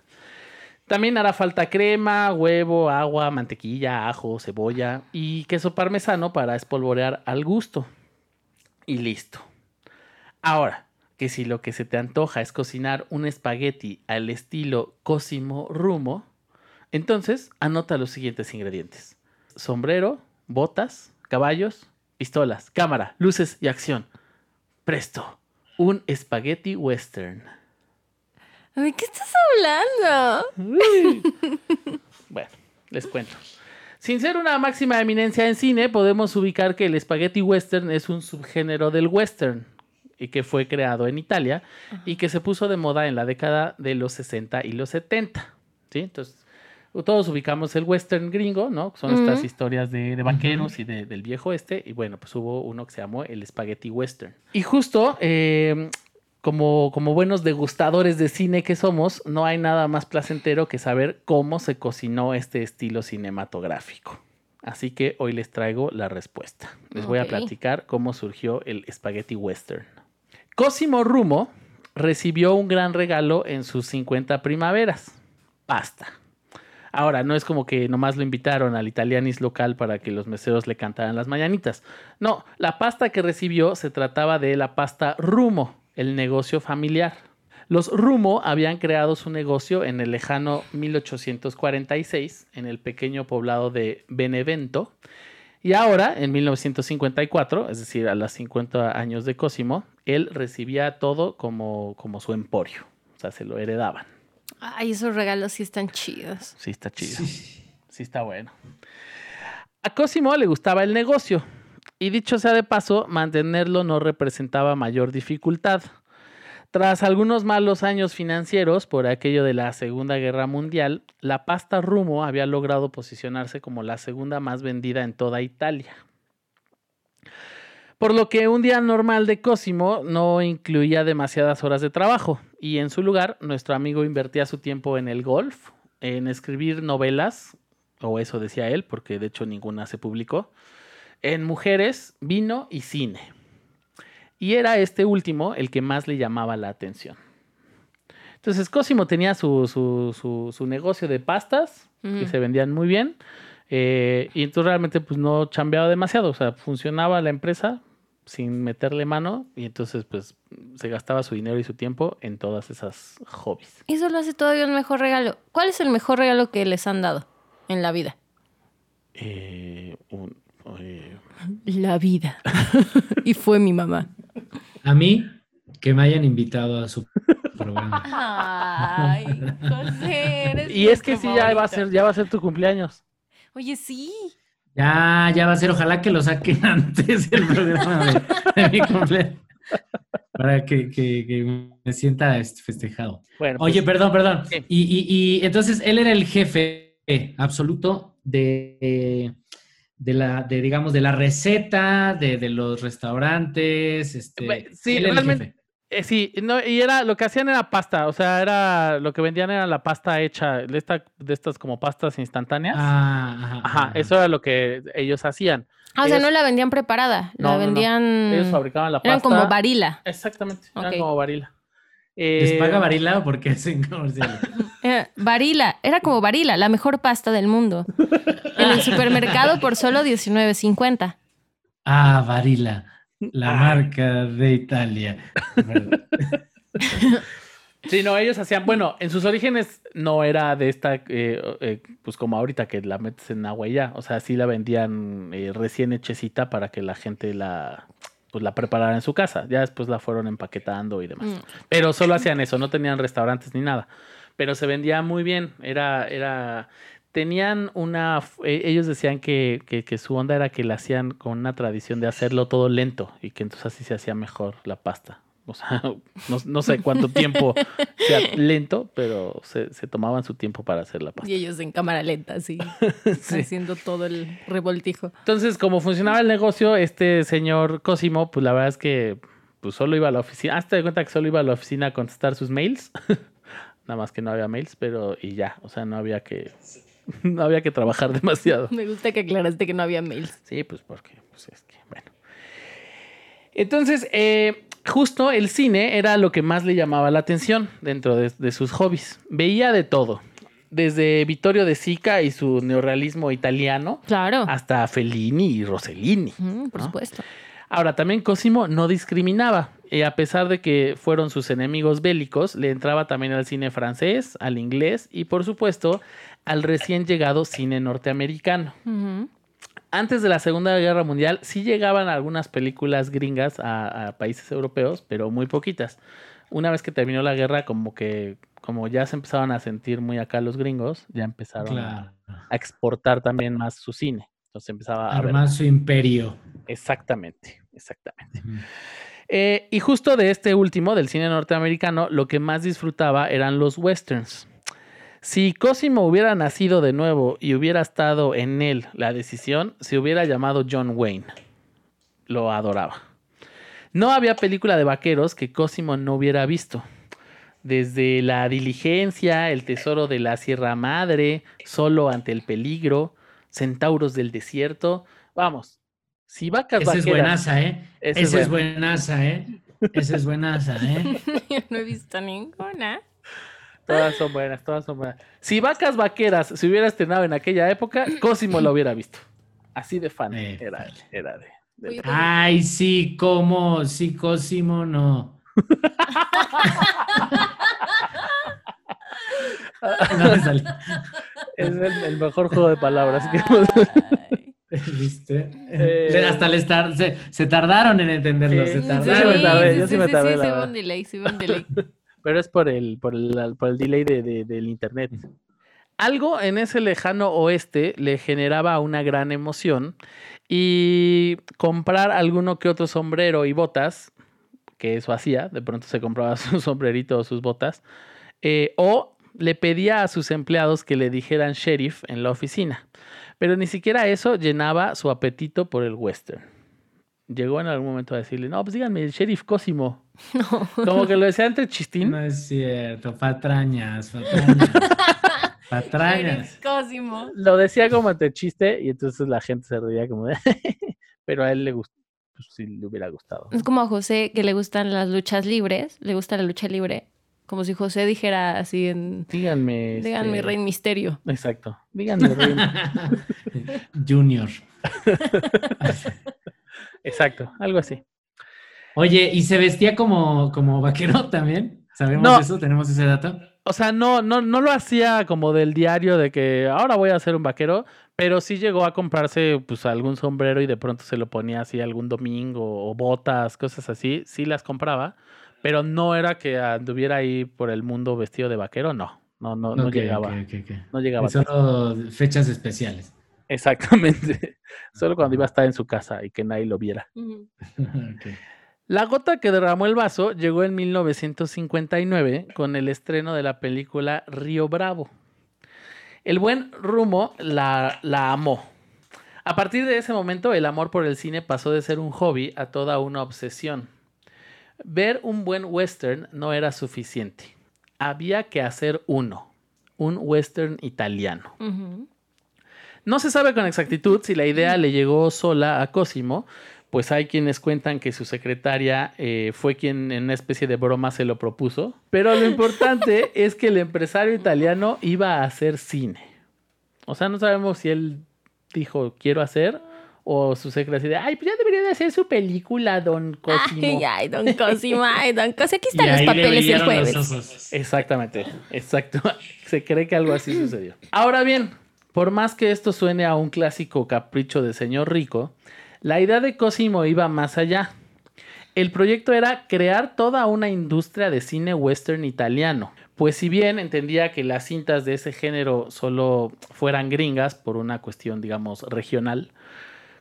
También hará falta crema, huevo, agua, mantequilla, ajo, cebolla y queso parmesano para espolvorear al gusto. Y listo. Ahora, que si lo que se te antoja es cocinar un espagueti al estilo Cosimo Rumo, entonces anota los siguientes ingredientes. Sombrero, botas, caballos, pistolas, cámara, luces y acción. Presto, un espagueti western. ¿De qué estás hablando? Bueno, les cuento. Sin ser una máxima eminencia en cine, podemos ubicar que el spaghetti western es un subgénero del western y que fue creado en Italia y que se puso de moda en la década de los 60 y los 70. ¿sí? Entonces, todos ubicamos el western gringo, ¿no? Son estas historias de, de vaqueros y de- del viejo este. Y bueno, pues hubo uno que se llamó el spaghetti western. Y justo, eh, como, como buenos degustadores de cine que somos, no hay nada más placentero que saber cómo se cocinó este estilo cinematográfico. Así que hoy les traigo la respuesta. Les voy a platicar cómo surgió el spaghetti western. Cosimo Rumo recibió un gran regalo en sus 50 primaveras. Pasta. Ahora, no es como que nomás lo invitaron al italianis local para que los meseros le cantaran las mañanitas. No, la pasta que recibió se trataba de la pasta Rumo, el negocio familiar. Los Rumo habían creado su negocio en el lejano 1846 en el pequeño poblado de Benevento. Y ahora, en 1954, es decir, a los 50 años de Cosimo, él recibía todo como, como su emporio. O sea, se lo heredaban. Ay, esos regalos sí están chidos. Sí, está chido. Sí, está bueno. A Cosimo le gustaba el negocio. Y dicho sea de paso, mantenerlo no representaba mayor dificultad. Tras algunos malos años financieros por aquello de la Segunda Guerra Mundial, la pasta Rumo había logrado posicionarse como la segunda más vendida en toda Italia. Por lo que un día normal de Cosimo no incluía demasiadas horas de trabajo y en su lugar nuestro amigo invertía su tiempo en el golf, en escribir novelas, o eso decía él, porque de hecho ninguna se publicó, En mujeres, vino y cine. Y era este último el que más le llamaba la atención. Entonces Cosimo tenía su, su, su, su negocio de pastas, que se vendían muy bien. eh, y entonces realmente pues no chambeaba demasiado. O sea, funcionaba la empresa sin meterle mano. Y entonces pues se gastaba su dinero y su tiempo en todas esas hobbies. Eso lo hace todavía un mejor regalo. ¿Cuál es el mejor regalo que les han dado en la vida? Eh, un- eh, La vida. y fue mi mamá. A mí, que me hayan invitado a su programa. Ay, José, eres y es que sí, ya va, a ser, ya va a ser tu cumpleaños. Oye, sí. Ya, ya va a ser, ojalá que lo saquen antes del programa de, de mi cumpleaños. Para que, que- que me sienta este, festejado. Bueno, Oye, pues, perdón, perdón. Sí. Y, y- y entonces él era el jefe absoluto de, de la, de, digamos, de la receta, de, de los restaurantes. Este, sí, él era el realmente- jefe. Eh, sí, no, y era, lo que hacían era pasta, o sea, era, lo que vendían era la pasta hecha, de, esta, de estas como pastas instantáneas. Ah, ajá, Ajá, ajá. eso era lo que ellos hacían. Ah, o sea, no la vendían preparada. No, la no, no. vendían. Ellos fabricaban la pasta. Eran como varila. Exactamente, Ok. eran como varila. ¿Les Eh, paga Varila o por qué hacen comerciales? Eh, varila. Era como varila, la mejor pasta del mundo. en el supermercado por solo $19.50. Ah, Varila, la marca de Italia. Sí, no, ellos hacían, bueno, en sus orígenes no era de esta, eh, eh, pues como ahorita que la metes en agua y ya, o sea, sí la vendían eh, recién hechecita para que la gente la, pues la preparara en su casa, ya después la fueron empaquetando y demás. Mm. Pero solo hacían eso, no tenían restaurantes ni nada, pero se vendía muy bien, era, era, tenían una, eh, ellos decían que, que, que su onda era que la hacían con una tradición de hacerlo todo lento y que entonces así se hacía mejor la pasta. O sea, no, no sé cuánto tiempo sea lento, pero se, se tomaban su tiempo para hacer la pasta. Y ellos en cámara lenta, así, Sí. haciendo todo el revoltijo. Entonces, como funcionaba el negocio, este señor Cosimo, pues la verdad es que pues solo iba a la oficina. Hasta de cuenta que solo iba a la oficina a contestar sus mails. Nada más que no había mails, pero y ya. O sea, no había que. No había que trabajar demasiado. Me gusta que aclaraste que no había mails. Sí, pues porque, pues es que, bueno. Entonces, eh, justo el cine era lo que más le llamaba la atención dentro de, de sus hobbies. Veía de todo. Desde Vittorio de Sica y su neorrealismo italiano Claro. hasta Fellini y Rossellini. Mm, por ¿no? supuesto. Ahora, también Cosimo no discriminaba. Y a pesar de que fueron sus enemigos bélicos, le entraba también al cine francés, al inglés y, por supuesto, al recién llegado cine norteamericano. Antes de la Segunda Guerra Mundial, sí llegaban algunas películas gringas a, a países europeos, pero muy poquitas. Una vez que terminó la guerra, como que, como ya se empezaban a sentir muy acá los gringos, ya empezaron a, Claro. a exportar también más su cine. Entonces empezaba a ver. Armar su imperio. Exactamente, exactamente. Eh, y justo de este último, del cine norteamericano, lo que más disfrutaba eran los westerns. Si Cosimo hubiera nacido de nuevo y hubiera estado en él la decisión, se hubiera llamado John Wayne. Lo adoraba. No había película de vaqueros que Cosimo no hubiera visto. Desde La Diligencia, El Tesoro de la Sierra Madre, Solo ante el Peligro, Centauros del Desierto. Vamos, si vacas Esa es buenaza, ¿eh? Esa Esa es es buenaza, ¿eh? Esa es buenaza, ¿eh? Yo no he visto ninguna. Todas son buenas, todas son buenas. Si Vacas Vaqueras se hubiera estrenado en aquella época, Cosimo lo hubiera visto. Así de fan Eh, era, era de, Ay, sí, ¿cómo? Sí, Cosimo, no. No me salió. Es el, el mejor juego de palabras que hemos. Eh, Hasta les tar- se, se tardaron en entenderlo, Sí, se sí, tardaron. me tardé, yo sí me tardé, Sí, sí, verdad. un delay, sí, un delay. Pero es por el, por el, por el delay de- de- del internet. Algo en ese lejano oeste le generaba una gran emoción y comprar alguno que otro sombrero y botas, que eso hacía, de pronto se compraba su sombrerito o sus botas, eh, o le pedía a sus empleados que le dijeran sheriff en la oficina. Pero ni siquiera eso llenaba su apetito por el western. Llegó en algún momento a decirle, no, pues díganme, el sheriff Cosimo. Como que lo decía entre chistín. No es cierto, patrañas, patrañas. patrañas. Lo decía como entre chiste y entonces la gente se reía como de... pero a él le gustó, pues sí le hubiera gustado. Es como a José que le gustan las luchas libres, le gusta la lucha libre. Como si José dijera así en... Díganme. Díganme este, Rey Misterio. Exacto. Díganme Rey. Junior. Exacto, algo así. Oye, ¿y se vestía como, como vaquero también? ¿Sabemos No. eso? ¿Tenemos ese dato? O sea, no, no, no lo hacía como del diario de que ahora voy a ser un vaquero, pero sí llegó a comprarse pues algún sombrero y de pronto se lo ponía así algún domingo o botas, cosas así, sí las compraba, pero no era que anduviera ahí por el mundo vestido de vaquero, no, no, no, no llegaba, no llegaba. Solo fechas especiales. Exactamente, solo cuando iba a estar en su casa y que nadie lo viera. La gota que derramó el vaso llegó en 1959 con el estreno de la película Río Bravo. El buen Rumo la, la amó. A partir de ese momento, el amor por el cine pasó de ser un hobby a toda una obsesión. Ver un buen western no era suficiente. Había que hacer uno, un western italiano. No se sabe con exactitud si la idea le llegó sola a Cosimo, pues hay quienes cuentan que su secretaria eh, fue quien en una especie de broma se lo propuso. Pero lo importante es que el empresario italiano iba a hacer cine. O sea, no sabemos si él dijo quiero hacer o su secretaria ay, pues ya debería de hacer su película, don Cosimo. Ay, ay, don Cosimo, ay, don Cosimo. Aquí Y están los ahí le papeles el jueves. Exactamente, exacto. Se cree que algo así sucedió. Ahora bien, por más que esto suene a un clásico capricho de señor rico, la idea de Cosimo iba más allá. El proyecto era crear toda una industria de cine western italiano. Pues si bien entendía que las cintas de ese género solo fueran gringas por una cuestión, digamos, regional,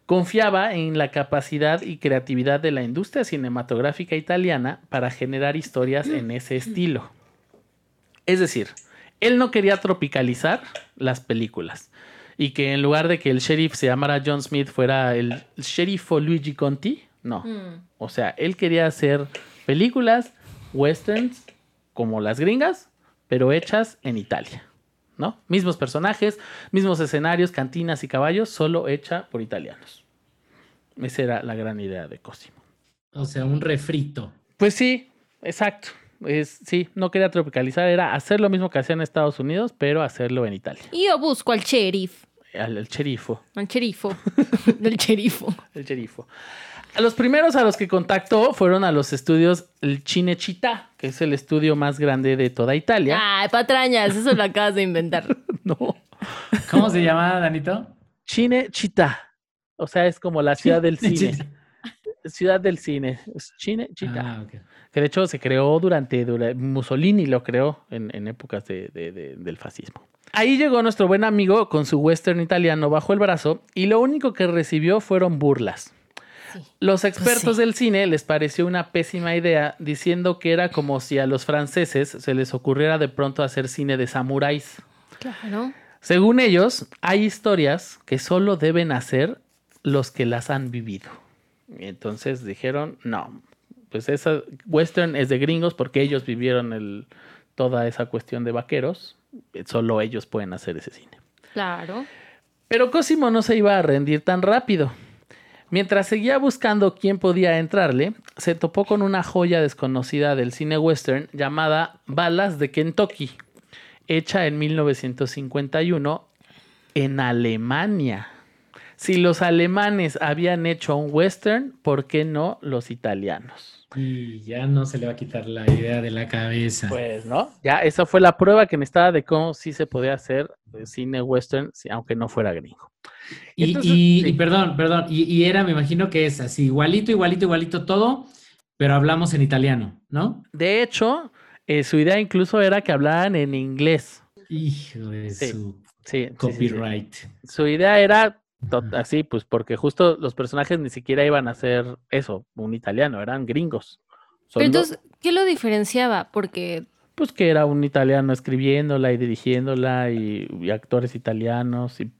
confiaba en la capacidad y creatividad de la industria cinematográfica italiana para generar historias en ese estilo. Es decir, él no quería tropicalizar las películas y que en lugar de que el sheriff se llamara John Smith fuera el sheriffo Luigi Conti, no. Mm. O sea, él quería hacer películas, westerns, como las gringas, pero hechas en Italia, ¿no? Mismos personajes, mismos escenarios, cantinas y caballos, solo hecha por italianos. Esa era la gran idea de Cosimo. O sea, un refrito. Pues sí, exacto. Es, sí, no quería tropicalizar, era hacer lo mismo que hacía en Estados Unidos, pero hacerlo en Italia. Y yo busco al sheriff, Al, el cherifo, al cherifo, del cherifo. el cherifo. A los primeros a los que contactó fueron a los estudios el Cinecittà, que es el estudio más grande de toda Italia. Ay, patrañas, eso lo acabas de inventar. No, ¿Cómo se llama, Danito? Cinecittà. O sea, es como la ciudad del cine. Ciudad del cine. Cinecittà. Ah, ok. Que de hecho se creó durante, dura- Mussolini lo creó en, en épocas de- de- de- del fascismo. Ahí llegó nuestro buen amigo con su western italiano bajo el brazo y lo único que recibió fueron burlas. Sí. Los expertos sí. del cine les pareció una pésima idea diciendo que era como si a los franceses se les ocurriera de pronto hacer cine de samuráis. Claro. Según ellos, hay historias que solo deben hacer los que las han vivido. Y entonces dijeron, no, pues esa western es de gringos porque ellos vivieron el, toda esa cuestión de vaqueros. Solo ellos pueden hacer ese cine. Claro. Pero Cosimo no se iba a rendir tan rápido. Mientras seguía buscando quién podía entrarle, se topó con una joya desconocida del cine western llamada Balas de Kentucky, hecha en 1951 en Alemania. Si los alemanes habían hecho un western, ¿por qué no los italianos? Y ya no se le va a quitar la idea de la cabeza. Pues no, ya esa fue la prueba que necesitaba de cómo sí se podía hacer cine western, aunque no fuera gringo. Y, Entonces, y- sí. y perdón, perdón, y, y era, me imagino que es así, igualito, igualito, igualito todo, pero hablamos en italiano, ¿no? De hecho, eh, su idea incluso era que hablaran en inglés. Hijo de Sí, su Sí, copyright. Su idea era así, pues porque justo los personajes ni siquiera iban a ser eso, un italiano, eran gringos. Pero entonces, ¿qué lo diferenciaba? Porque pues que era un italiano escribiéndola y dirigiéndola y, y actores italianos y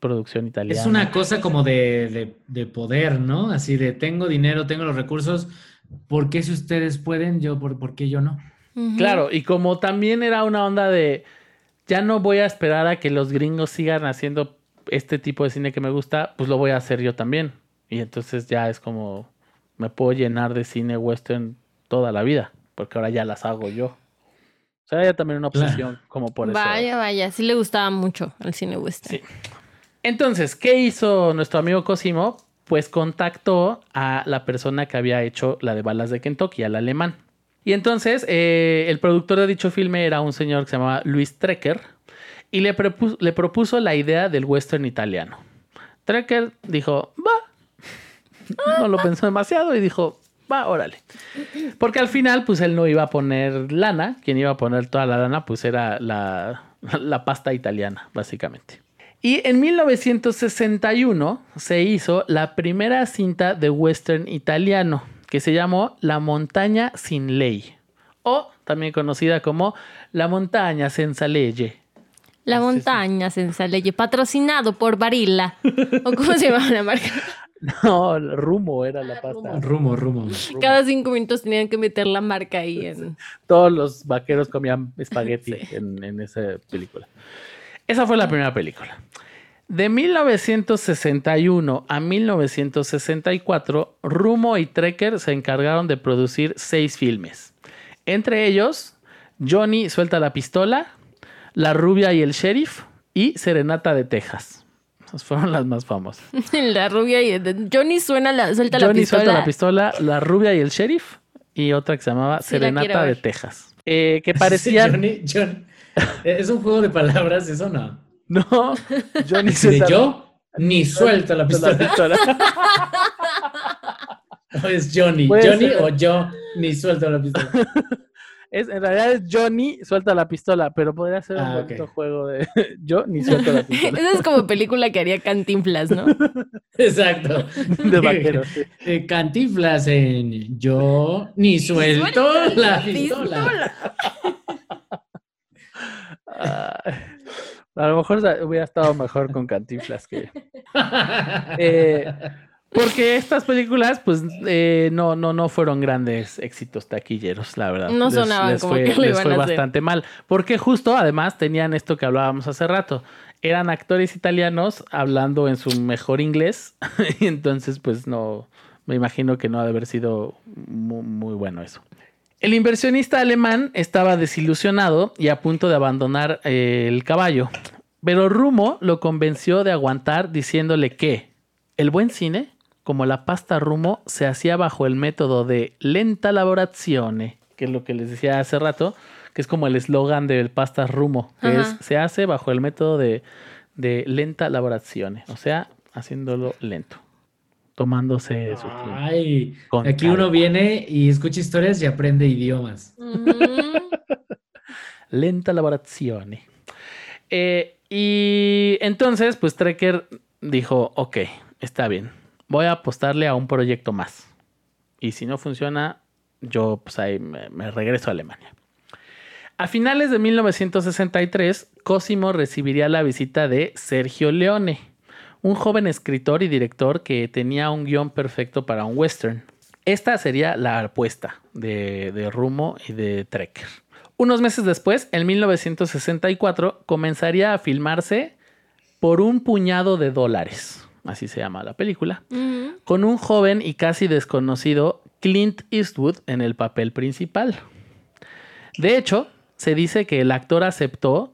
producción italiana. Es una cosa como de, de- de poder, ¿no? Así de tengo dinero, tengo los recursos, ¿por qué si ustedes pueden, yo, por, por qué yo no? Claro, y como también era una onda de ya no voy a esperar a que los gringos sigan haciendo este tipo de cine que me gusta, pues lo voy a hacer yo también. Y entonces ya es como, me puedo llenar de cine western toda la vida, porque ahora ya las hago yo. O sea, ya también una obsesión como por eso. Vaya, vaya, sí le gustaba mucho el cine western. Sí. Entonces, ¿qué hizo nuestro amigo Cosimo? Pues contactó a la persona que había hecho la de balas de Kentucky, al alemán. Y entonces, eh, el productor de dicho filme era un señor que se llamaba Luis Trecker y le, propuso, la idea del western italiano. Trecker dijo, va. No lo pensó demasiado y dijo, va, órale. Porque al final, pues él no iba a poner lana. Quien iba a poner toda la lana, pues era la, la pasta italiana, básicamente. Y en 1961 se hizo la primera cinta de western italiano, que se llamó La montaña sin ley, o también conocida como La montaña senza legge. La montaña senza legge, patrocinado por Barilla. ¿O cómo se llama la marca? No, Rumo era la pasta. Rumo, rumo. Cada cinco minutos tenían que meter la marca ahí. En... Todos los vaqueros comían espagueti en, en esa película. Esa fue la primera película. De 1961 a 1964, Rumo y Trekker se encargaron de producir seis filmes. Entre ellos, Johnny suelta la pistola, La rubia y el sheriff y Serenata de Texas. Esas fueron las más famosas. la rubia y Johnny suena la, suelta Johnny la pistola. suelta la pistola, La rubia y el sheriff y otra que se llamaba Sí, la Serenata de. Texas. Eh, que parecía... Johnny, John- ¿Es un juego de palabras eso no? No, Johnny De suelta yo ni suelto la la pistola. ¿O es Johnny? ¿Johnny ser. o yo ni suelto la pistola? Es, en realidad es Johnny suelta la pistola, pero podría ser un Ah, bonito ok. juego de yo ni suelto la pistola. Esa es como película que haría Cantinflas, ¿no? Exacto. De vaquero, sí. Eh, Cantinflas en yo ni suelto la pistola. Ah, a lo mejor hubiera estado mejor con Cantinflas que. Eh, porque estas películas, pues, eh, no, no, no fueron grandes éxitos taquilleros, la verdad. No sonaban como fue, que lo les iban fue a hacer. bastante mal. Porque justo, además, tenían esto que hablábamos hace rato. Eran actores italianos hablando en su mejor inglés. y entonces, pues, no. Me imagino que no ha de haber sido mu- muy bueno eso. El inversionista alemán estaba desilusionado y a punto de abandonar eh, el caballo, pero Rumo lo convenció de aguantar diciéndole que el buen cine, como la pasta Rumo, se hacía bajo el método de lenta lavorazione, que es lo que les decía hace rato, que es como el eslogan del pasta Rumo, que Ajá. es se hace bajo el método de, de lenta lavorazione, o sea, haciéndolo lento, tomándose su tiempo. Ay, aquí calma. uno viene y escucha historias y aprende idiomas. Lenta lavorazione. Eh, y entonces, pues Trekker dijo, ok, está bien, voy a apostarle a un proyecto más. Y si no funciona, yo pues me regreso a Alemania. A finales de 1963, Cosimo recibiría la visita de Sergio Leone, un joven escritor y director que tenía un guion perfecto para un western. Esta sería la apuesta de, de Rumo y de Trekker. Unos meses después, en 1964, comenzaría a filmarse por un puñado de dólares, así se llama la película, con un joven y casi desconocido Clint Eastwood en el papel principal. De hecho, se dice que el actor aceptó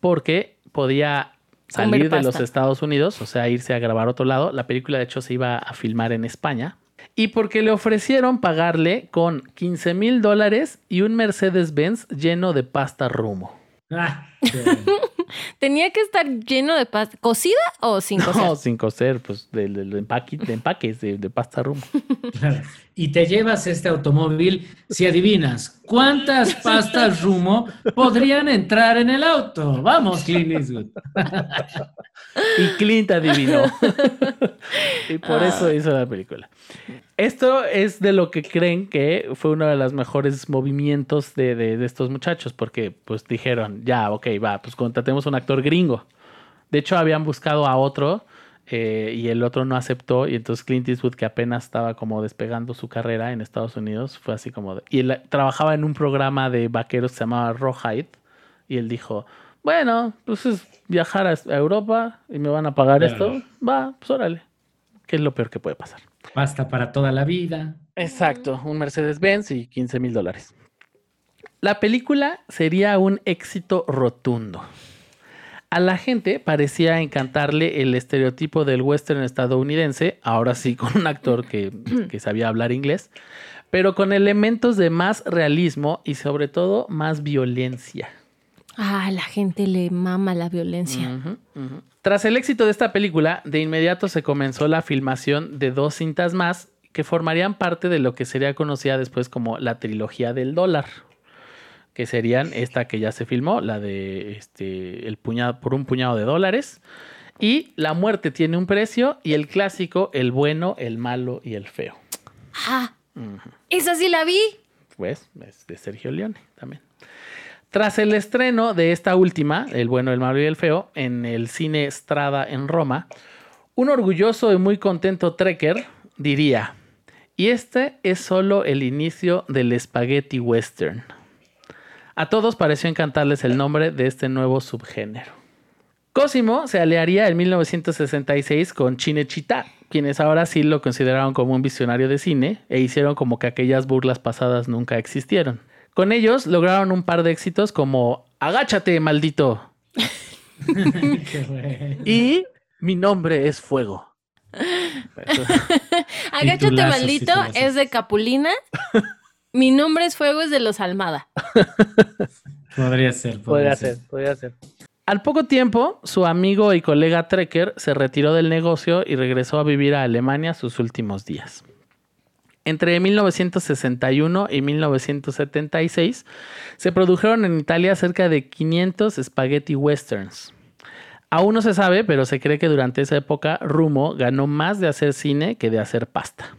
porque podía salir de los. Estados Unidos, o sea, irse a grabar a otro lado. La película, de hecho, se iba a filmar en España. Y porque le ofrecieron pagarle con 15 mil dólares y un Mercedes-Benz lleno de pasta rumo. Ah. Tenía que estar lleno de pasta. ¿Cocida o sin cocer? No, sin coser, pues de, de- de empaque- de empaques de, de pasta rumo. Claro. Y te llevas este automóvil si adivinas cuántas pastas Rumo podrían entrar en el auto. Vamos, Clint Eastwood. Y Clint adivinó. y por eso hizo la película. Esto es de lo que creen que fue uno de los mejores movimientos de, de- de estos muchachos, porque pues dijeron, ya, ok, va, pues contratemos un actor gringo. De hecho, habían buscado a otro eh, y el otro no aceptó. Y entonces Clint Eastwood, que apenas estaba como despegando su carrera en Estados Unidos, fue así como... de- y él trabajaba en un programa de vaqueros que se llamaba Rawhide. Y él dijo, bueno, pues es viajar a Europa y me van a pagar Claro. esto. Va, pues órale. que es lo peor que puede pasar. Basta para toda la vida. Exacto, un Mercedes-Benz y 15 mil dólares. La película sería un éxito rotundo. A la gente parecía encantarle el estereotipo del western estadounidense, ahora sí con un actor que, que sabía hablar inglés, pero con elementos de más realismo y sobre todo más violencia. Ah, la gente le mama la violencia. Ujú. Tras el éxito de esta película, de inmediato se comenzó la filmación de dos cintas más que formarían parte de lo que sería conocida después como la trilogía del dólar, que serían esta que ya se filmó, la de este el puñado por un puñado de dólares y La muerte tiene un precio y el clásico El bueno, el malo y el feo. Ah, esa sí la vi. Pues es de Sergio Leone también. Tras el estreno de esta última, El bueno, el malo y el feo, en el cine Strada en Roma, un orgulloso y muy contento Trekker diría, y este es solo el inicio del spaghetti western. A todos pareció encantarles el nombre de este nuevo subgénero. Cosimo se aliaría en 1966 con Cinecittà, quienes ahora sí lo consideraron como un visionario de cine e hicieron como que aquellas burlas pasadas nunca existieron. Con ellos lograron un par de éxitos como Agáchate, maldito. Y mi nombre es Fuego. Agáchate, Titulazos, maldito, titulazos. es de Capulina. Mi nombre es Fuego, es de los Almada. Podría ser. Podría ser, podría ser. Al poco tiempo, su amigo y colega Trekker se retiró del negocio y regresó a vivir a Alemania sus últimos días. Entre 1961 y 1976 se produjeron en Italia cerca de 500 spaghetti westerns. Aún no se sabe, pero se cree que durante esa época Rumo ganó más de hacer cine que de hacer pasta.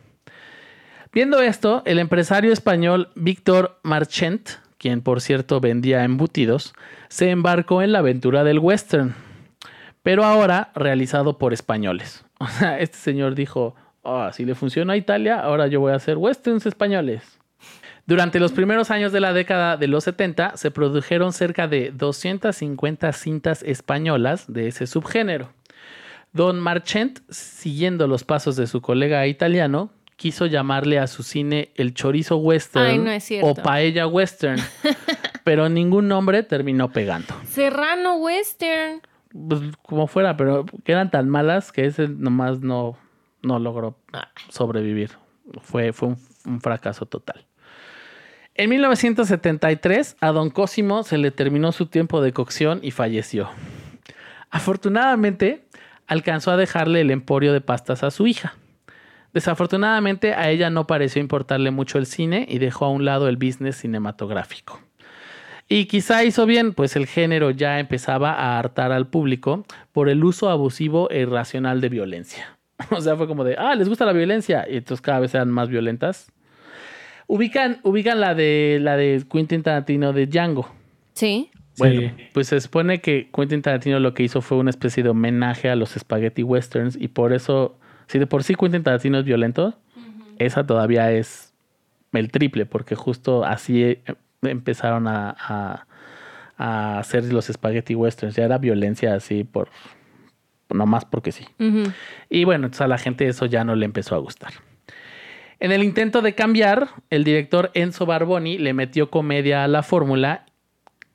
Viendo esto, el empresario español Víctor Marchent, quien por cierto vendía embutidos, se embarcó en la aventura del western, pero ahora realizado por españoles. O sea, este señor dijo, "Ah, si le funciona a Italia, ahora yo voy a hacer westerns españoles. Durante los primeros años de la década de los 70 se produjeron cerca de 250 cintas españolas de ese subgénero. Don Marchent, siguiendo los pasos de su colega italiano, quiso llamarle a su cine el chorizo western Ay, no o paella western, pero ningún nombre terminó pegando. Serrano Western. Pues, como fuera, pero eran tan malas que ese nomás no, no logró sobrevivir. Fue, fue un, un fracaso total. En 1973, a don Cosimo se le terminó su tiempo de cocción y falleció. Afortunadamente, alcanzó a dejarle el emporio de pastas a su hija. Desafortunadamente, a ella no pareció importarle mucho el cine y dejó a un lado el business cinematográfico. Y quizá hizo bien, pues el género ya empezaba a hartar al público por el uso abusivo e irracional de violencia. O sea, fue como de, ah, les gusta la violencia, y entonces cada vez eran más violentas. Ubican, ubican la de la de Quentin Tarantino de Django. Sí. Bueno, Sí. pues se supone que Quentin Tarantino lo que hizo fue una especie de homenaje a los spaghetti westerns y por eso, si de por sí Quentin Tarantino es violento, esa todavía es el triple, porque justo así eh, empezaron a, a- a hacer los spaghetti westerns. Ya era violencia así por, nomás porque sí. Y bueno, entonces a la gente eso ya no le empezó a gustar. En el intento de cambiar, el director Enzo Barboni le metió comedia a la fórmula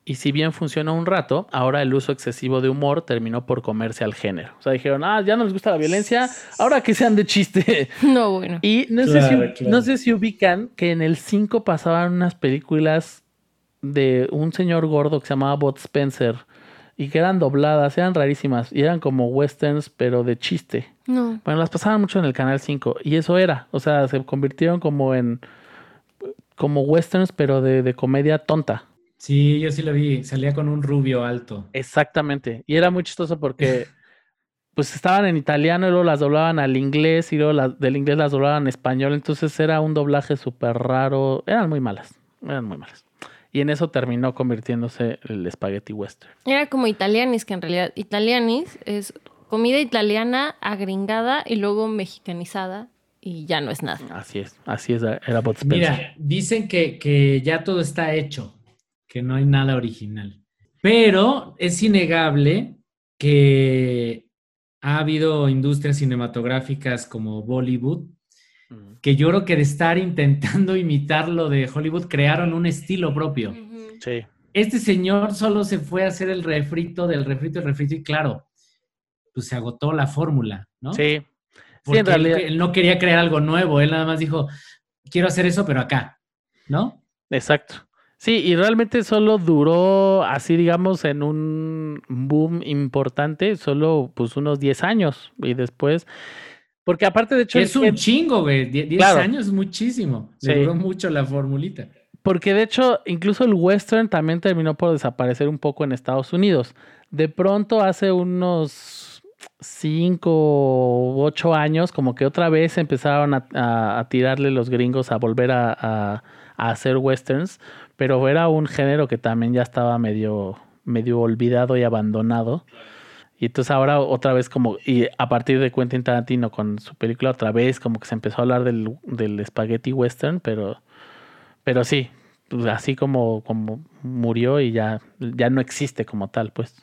y si bien funcionó un rato, ahora el uso excesivo de humor terminó por comerse al género. O sea, dijeron, ah, ya no les gusta la violencia, ahora que sean de chiste. No, bueno. Y no, sé, si, claro. no sé si ubican que en el 5 pasaban unas películas de un señor gordo que se llamaba Bot Spencer y que eran dobladas, eran rarísimas y eran como westerns, pero de chiste. No. Bueno, las pasaban mucho en el canal 5 y eso era, o sea, se convirtieron como en como westerns, pero de, de comedia tonta. Sí, yo sí lo vi. Salía con un rubio alto. Exactamente. Y era muy chistoso porque pues estaban en italiano y luego las doblaban al inglés y luego las, del inglés las doblaban en español. Entonces era un doblaje súper raro. Eran muy malas. Eran muy malas. Y en eso terminó convirtiéndose el spaghetti western. Era como italianis, que en realidad italianis es comida italiana agringada y luego mexicanizada y ya no es nada. Así es. Así es. Era Bud Spencer. Mira, dicen que, que ya todo está hecho, que no hay nada original. Pero es innegable que ha habido industrias cinematográficas como Bollywood, Que yo creo que de estar intentando imitar lo de Hollywood, crearon un estilo propio. Sí. Este señor solo se fue a hacer el refrito del refrito, el refrito, y claro, pues se agotó la fórmula, ¿no? Sí. Sí, Porque en realidad. él, él no quería crear algo nuevo, él nada más dijo, quiero hacer eso, pero acá, ¿no? Exacto. Sí, y realmente solo duró así, digamos, en un boom importante, solo pues unos 10 años. Y después, porque aparte de hecho, es un gen- chingo, güey. Die- 10 Claro. años es muchísimo. Sí. duró mucho la formulita. porque de hecho, incluso el western también terminó por desaparecer un poco en Estados Unidos. De pronto, hace unos 5 o 8 años, como que otra vez empezaron a, a- a tirarle los gringos a volver a, a- a hacer westerns, pero era un género que también ya estaba medio, medio olvidado y abandonado. Y entonces ahora otra vez como, y a partir de Quentin Tarantino con su película otra vez como que se empezó a hablar del, del spaghetti western, pero, pero sí, pues así como, como murió y ya, ya no existe como tal, pues.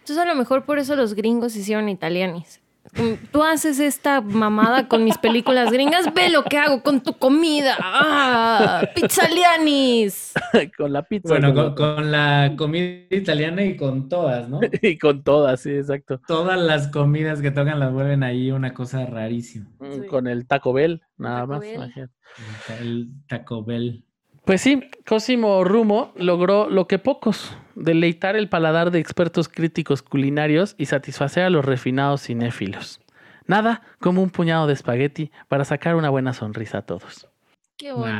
Entonces a lo mejor por eso los gringos hicieron italianis. Mm, Tú haces esta mamada con mis películas gringas, ve lo que hago con tu comida. ¡Ah! ¡Pizzalianis! con la pizza. Bueno, con- la comida italiana y con todas, ¿no? y con todas, sí, exacto. Todas las comidas que tocan las vuelven ahí una cosa rarísima. Mm, Sí. Con el Taco Bell, nada Taco más. Bell. El Taco Bell. Pues sí, Cosimo Rumo logró lo que pocos, deleitar el paladar de expertos críticos culinarios y satisfacer a los refinados cinéfilos. Nada como un puñado de espagueti para sacar una buena sonrisa a todos. ¡Qué bonito!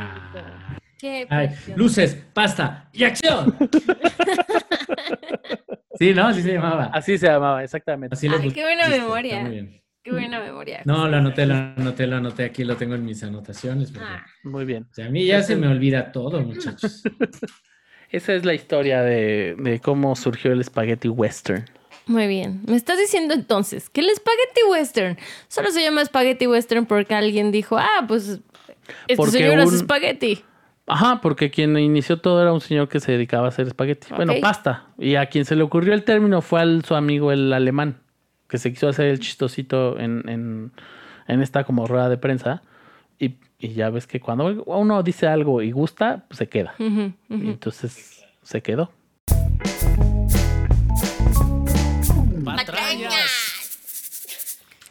¡Qué Ay, luces, pasta y acción. sí, ¿no? Así se llamaba. Así se llamaba, exactamente. Así Ay, qué buena memoria. muy bien. ¡Qué buena memoria! No, lo anoté, lo anoté, lo anoté. Aquí lo tengo en mis anotaciones. porque- Ah, Muy bien. o sea, a mí ya se me olvida todo, muchachos. Esa es la historia de, de cómo surgió el spaghetti western. muy bien. Me estás diciendo entonces que el spaghetti western solo se llama spaghetti western porque alguien dijo, ah, pues este Porque señor hace un- spaghetti. Ajá, porque quien inició todo era un señor que se dedicaba a hacer espagueti. Bueno, pasta. Y a quien se le ocurrió el término fue al su amigo el alemán, que se quiso hacer el chistosito en, en, en esta como rueda de prensa. Y, y ya ves que cuando uno dice algo y gusta, pues se queda. Y entonces se quedó.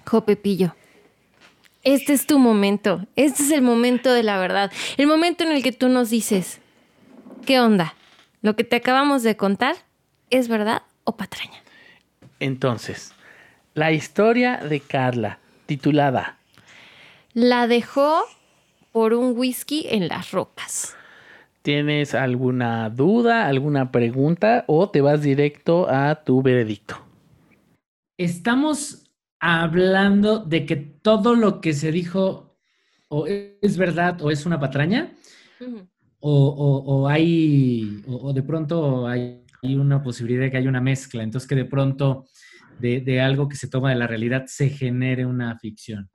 Jo Pepillo. Este es tu momento. Este es el momento de la verdad. El momento en el que tú nos dices, ¿qué onda? ¿Lo que te acabamos de contar es verdad o patraña? Entonces, la historia de Carla, titulada La dejó por un whisky en las rocas. ¿Tienes alguna duda, alguna pregunta o te vas directo a tu veredicto? Estamos hablando de que todo lo que se dijo o es verdad o es una patraña o, o- o hay o, o de pronto hay, hay una posibilidad de que haya una mezcla, entonces que de pronto de, de algo que se toma de la realidad se genere una ficción.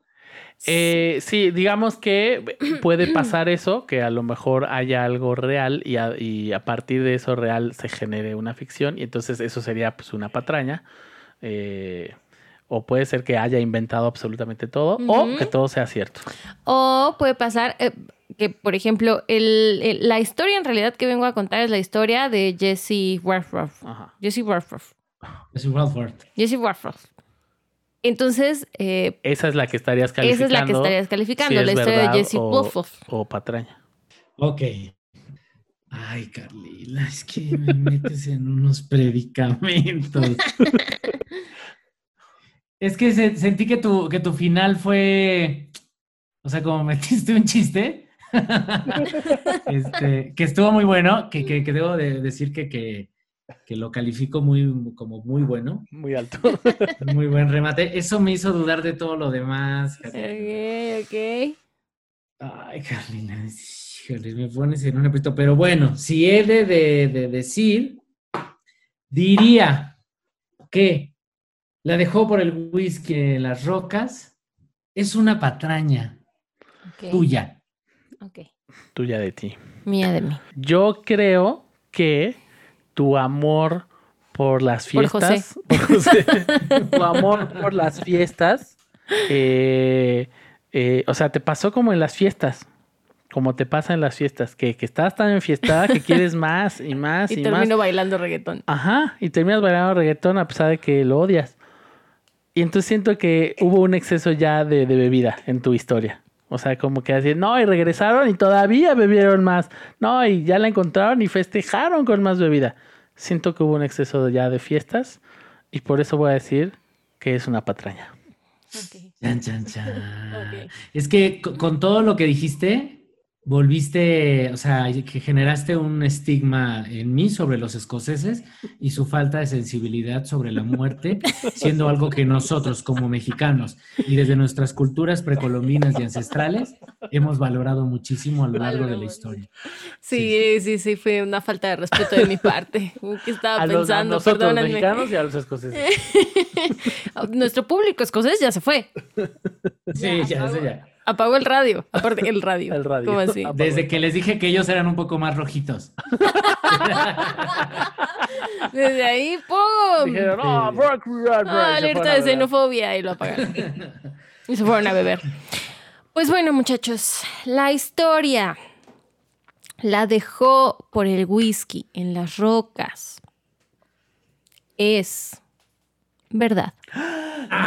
Eh, sí, digamos que puede pasar eso, que a lo mejor haya algo real y a, y a partir de eso real se genere una ficción y entonces eso sería pues una patraña. Eh, o puede ser que haya inventado absolutamente todo o que todo sea cierto. O puede pasar eh, que, por ejemplo, el- el- la historia en realidad que vengo a contar es la historia de Jesse. Ajá. Jesse Warcraft. Es Ralph Jesse Warcraft. Entonces, eh, Esa es la que estarías esa calificando. es la que estarías calificando, si es la historia de Jesse o- Warcraft. O patraña. Ok. Ay, Carlila, es que me metes en unos predicamentos. es que se- sentí que tu, que tu final fue, o sea, como metiste un chiste, este, que estuvo muy bueno, que, que- que debo de decir que, que, que lo califico muy, como muy bueno, Muy alto. muy buen remate. Eso me hizo dudar de todo lo demás. Ok, ok. Ay, Carlina, híjole, me pones en un aprieto. Pero bueno, si he de, de- de decir, diría que la dejó por el whisky en las rocas. Es una patraña tuya. ok. Tuya de ti. Mía de mí. Yo creo que tu amor por las Por José. fiestas. Por José. tu amor por las fiestas. eh, eh, o sea, te pasó como en las fiestas. Como te pasa en las fiestas. Que, que estás tan enfiestada que quieres más y más y, Y más. termino bailando reggaetón. Ajá, y terminas bailando reggaetón a pesar de que lo odias. Y entonces siento que hubo un exceso ya de, de bebida en tu historia. O sea, como que así, no, y regresaron y todavía bebieron más. No, y ya la encontraron y festejaron con más bebida. Siento que hubo un exceso ya de fiestas y por eso voy a decir que es una patraña. Chan, chan, chan. Es que co- con todo lo que dijiste, volviste, o sea, que generaste un estigma en mí sobre los escoceses y su falta de sensibilidad sobre la muerte, siendo algo que nosotros como mexicanos y desde nuestras culturas precolombinas y ancestrales hemos valorado muchísimo a lo largo de la historia. Sí, sí, sí, fue una falta de respeto de mi parte. ¿Qué estaba A, los, a pensando? nosotros Perdónenme. mexicanos y a los escoceses. Nuestro público escocés ya se fue. Sí, ya, eso ya. Apagó el radio. Aparte, el radio. El radio. ¿Cómo así? Apagó. Desde que les dije que ellos eran un poco más rojitos. Desde ahí, ¡pum! Dijeron, no, Brock, Brock, Brock", Ah, se alerta de xenofobia y lo apagaron. y se fueron a beber. Pues bueno, muchachos, la historia la dejó por el whisky en las rocas. Es verdad.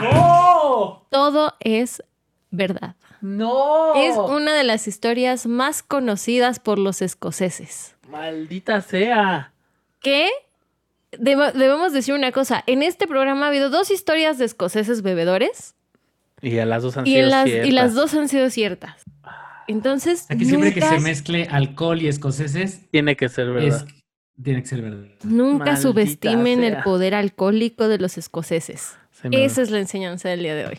¡No! Todo es verdad. ¡No! Es una de las historias más conocidas por los escoceses. Maldita sea. que deba- debemos decir una cosa. En este programa ha habido dos historias de escoceses bebedores Y a las dos han y, sido las, y ciertas. las dos han sido ciertas. Entonces, Aquí siempre que se mezcle alcohol y escoceses, Tiene que ser verdad. es, tiene que ser verdad. nunca Maldita subestimen el poder alcohólico de los escoceses. Esa es la enseñanza del día de hoy.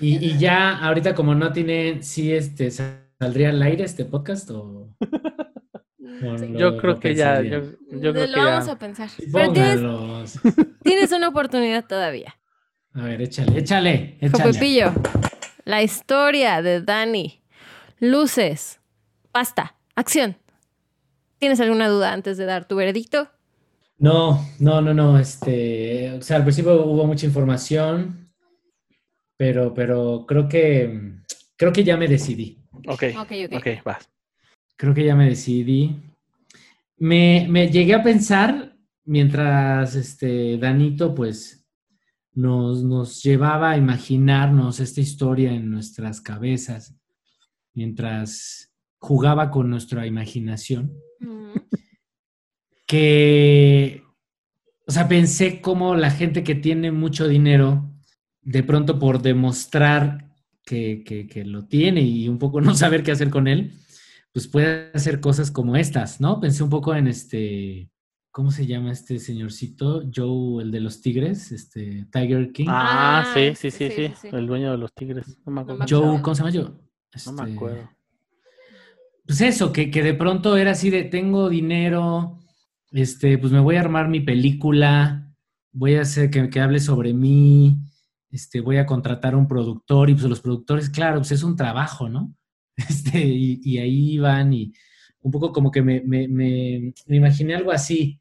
Y, y ya ahorita como no tiene, sí, este, ¿saldría al aire este podcast o...? o Sí. lo- Yo creo lo que ya. Yo, yo creo lo que vamos ya. a pensar. Pero tienes, tienes una oportunidad todavía. A ver, échale, échale, échale. Pepillo, la historia de Dani. Luces, pasta, acción. ¿Tienes alguna duda antes de dar tu veredicto? No, no, no, no, este, o sea, al principio hubo mucha información, pero, pero creo que, creo que ya me decidí. Ok. Ok, ok. Ok, vas. Creo que ya me decidí. Me, me llegué a pensar mientras este Danito pues nos, nos llevaba a imaginarnos esta historia en nuestras cabezas, mientras jugaba con nuestra imaginación, que, o sea, pensé cómo la gente que tiene mucho dinero, de pronto por demostrar que, que, que lo tiene y un poco no saber qué hacer con él, pues puede hacer cosas como estas, ¿no? Pensé un poco en este, ¿cómo se llama este señorcito? Joe, el de los tigres, este, Tiger King. Ah, Ah, sí, sí, sí, sí, sí, sí, sí. El dueño de los tigres. No me acuerdo. Joe. ¿cómo se llama Joe? No me Este, acuerdo. Pues eso, que, que de pronto era así de, tengo dinero, este, pues me voy a armar mi película, voy a hacer que, que hable sobre mí, este, voy a contratar a un productor y pues los productores, claro, pues es un trabajo, ¿no? Este, y, y ahí van y un poco como que me, me, me, me imaginé algo así.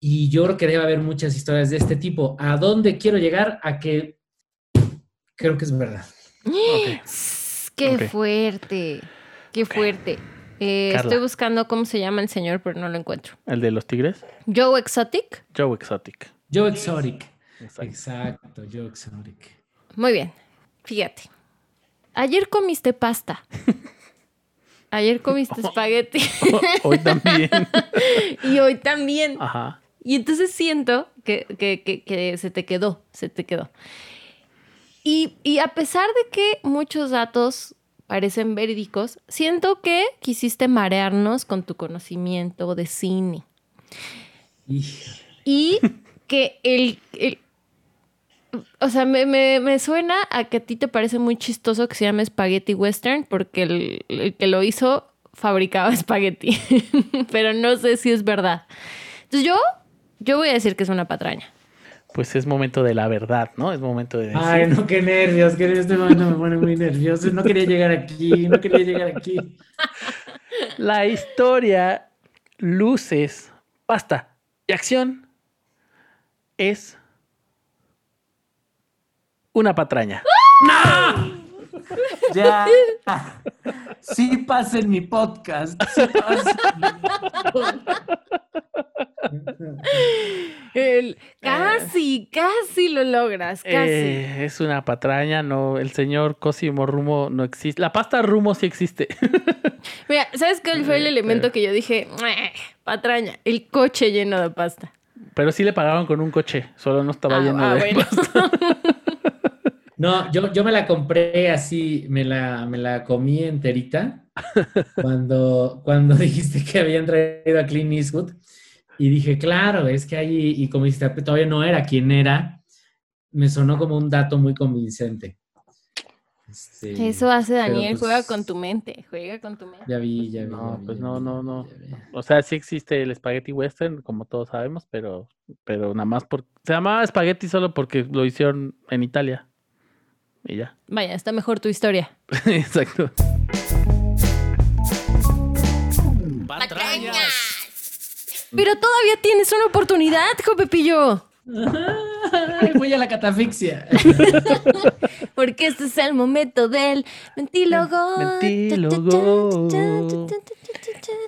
Y yo creo que debe haber muchas historias de este tipo. ¿A dónde quiero llegar? A que creo que es verdad. Qué fuerte, qué fuerte. Eh, estoy buscando cómo se llama el señor, pero no lo encuentro. El de los tigres. Joe Exotic. Joe Exotic. Joe Exotic. Exacto. Exacto, Joe Exotic. Muy bien, fíjate. Ayer comiste pasta. Ayer comiste espagueti. Hoy también. y hoy también. Ajá. Y entonces siento que, que- que- que se te quedó, se te quedó. Y, y a pesar de que muchos datos parecen verídicos, siento que quisiste marearnos con tu conocimiento de cine. Híjole. Y que el... el- o sea, me, me- me suena a que a ti te parece muy chistoso que se llame Spaghetti Western porque el, el que lo hizo fabricaba espagueti. Pero no sé si es verdad. Entonces yo, yo voy a decir que es una patraña. Pues es momento de la verdad, ¿no? Es momento de decir. Ay, no, qué nervios, que en este momento me pone muy nervioso. No quería llegar aquí, no quería llegar aquí. La historia, luces, pasta y acción es una patraña. Ya. Sí pasa en mi podcast. Sí pasa en mi podcast. El- casi, casi lo logras, casi. Eh, es una patraña, no, el señor Cosimo Rumo no existe. La pasta Rumo sí existe. Mira, ¿sabes cuál fue el Eh, elemento que yo dije? "Meh, Patraña, el coche lleno de pasta. Pero sí le pagaron con un coche, solo no estaba Ah, lleno ah, de bueno. No, yo, yo me la compré así, me la, me la comí enterita cuando, cuando dijiste que habían traído a Clint Eastwood. Y dije, claro, es que ahí, y como dijiste, todavía no era quien era, me sonó como un dato muy convincente. Este, Eso hace Daniel, pues, juega con tu mente, juega con tu mente. Ya vi, ya vi. No, ya vi, pues no, vi, no, no. O sea, sí existe el spaghetti western, como todos sabemos, pero, pero nada más por... Se llamaba spaghetti solo porque lo hicieron en Italia. Y ya. Vaya, está mejor tu historia. Exacto. Pero todavía tienes una oportunidad, Jopepillo. Ay, voy a la catafixia. Porque este es el momento del mentílogo. Mentílogo.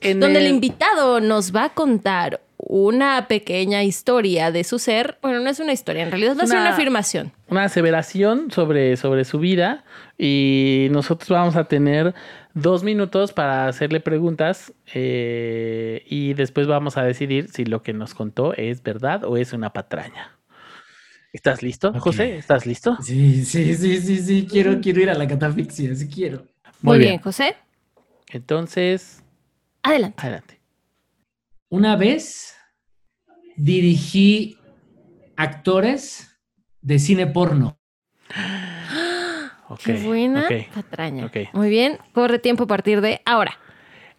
En Donde el el- invitado nos va a contar una pequeña historia de su ser. Bueno, no es una historia, en realidad va a ser Una- una afirmación. una aseveración sobre, sobre su vida y nosotros vamos a tener dos minutos para hacerle preguntas eh, y después vamos a decidir si lo que nos contó es verdad o es una patraña. ¿Estás listo. José? ¿Estás listo? Sí, sí, sí, sí, sí, quiero, quiero ir a la catafixia, sí quiero. Muy, bien. José. Entonces, Adelante. adelante. Una vez dirigí actores de cine porno. Qué buena ok. patraña. Muy bien, corre tiempo a partir de ahora.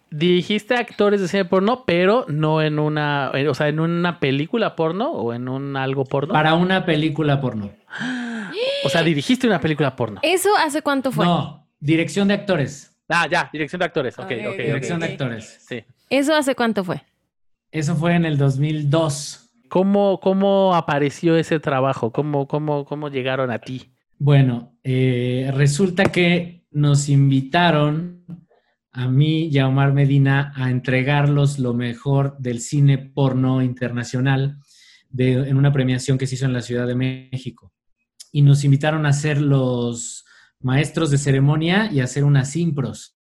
Dirigiste actores de cine porno, pero no en una, eh, o sea, en una película porno o en un algo porno. Para una película porno. O sea, dirigiste una película porno. ¿Eso hace cuánto fue? No, dirección de actores. Ah, ya, dirección de actores. Ok, Ok, Dirección de actores. Sí. ¿Eso hace cuánto fue? Eso fue en el 2002. ¿Cómo, ¿Cómo apareció ese trabajo? ¿Cómo, cómo, ¿Cómo llegaron a ti? Bueno, eh, resulta que nos invitaron a mí y a Omar Medina a entregarlos lo mejor del cine porno internacional de, en una premiación que se hizo en la Ciudad de México. Y nos invitaron a ser los maestros de ceremonia y a hacer unas impros.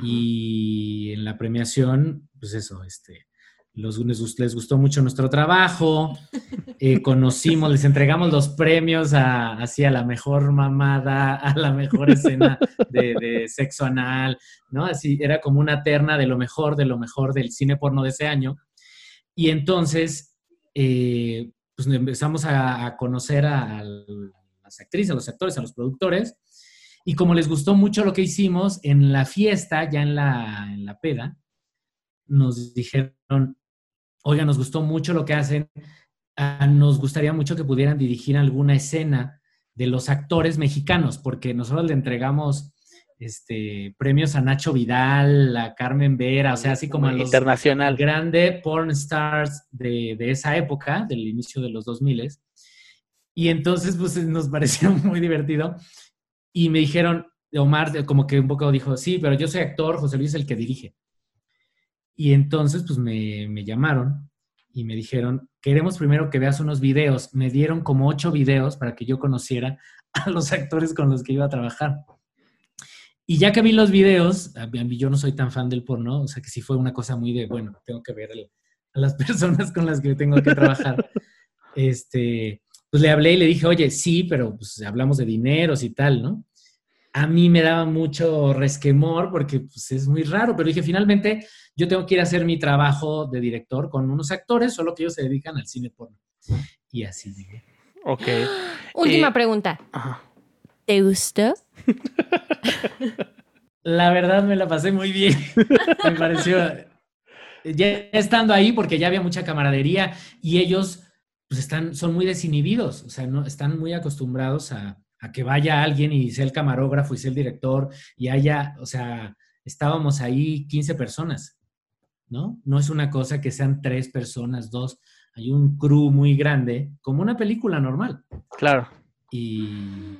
Y en la premiación, pues eso, este, los, les, gust- les gustó mucho nuestro trabajo, eh, conocimos, les entregamos los premios a, así a la mejor mamada, a la mejor escena de, de sexo anal, ¿no? Así era como una terna de lo mejor, de lo mejor del cine porno de ese año. Y entonces, eh, pues empezamos a, a conocer a, a las actrices, a los actores, a los productores. Y como les gustó mucho lo que hicimos, en la fiesta, ya en la, en la peda, nos dijeron, oiga, nos gustó mucho lo que hacen, ah, nos gustaría mucho que pudieran dirigir alguna escena de los actores mexicanos, porque nosotros le entregamos este, premios a Nacho Vidal, a Carmen Vera, o sea, así como a los Internacional. grande porn stars de, de esa época, del inicio de los 2000. Y entonces, pues nos pareció muy divertido. Y me dijeron, Omar, como que un poco dijo, sí, pero yo soy actor, José Luis es el que dirige. Y entonces, pues me, me llamaron y me dijeron, queremos primero que veas unos videos. Me dieron como ocho videos para que yo conociera a los actores con los que iba a trabajar. Y ya que vi los videos, yo no soy tan fan del porno, o sea que sí fue una cosa muy de, bueno, tengo que ver a las personas con las que tengo que trabajar. este, pues le hablé y le dije, oye, sí, pero pues hablamos de dineros y tal, ¿no? A mí me daba mucho resquemor porque pues, es muy raro, pero dije, finalmente yo tengo que ir a hacer mi trabajo de director con unos actores, solo que ellos se dedican al cine porno. Y así llegué. Ok. Última Eh, pregunta. Ajá. ¿Te gustó? La verdad me la pasé muy bien. me pareció. Ya estando ahí, porque ya había mucha camaradería y ellos pues están, son muy desinhibidos, o sea, no, están muy acostumbrados a, a que vaya alguien y sea el camarógrafo y sea el director y haya, o sea, estábamos ahí 15 personas, ¿no? No es una cosa que sean tres personas, dos. hay un crew muy grande, como una película normal. Claro. Y,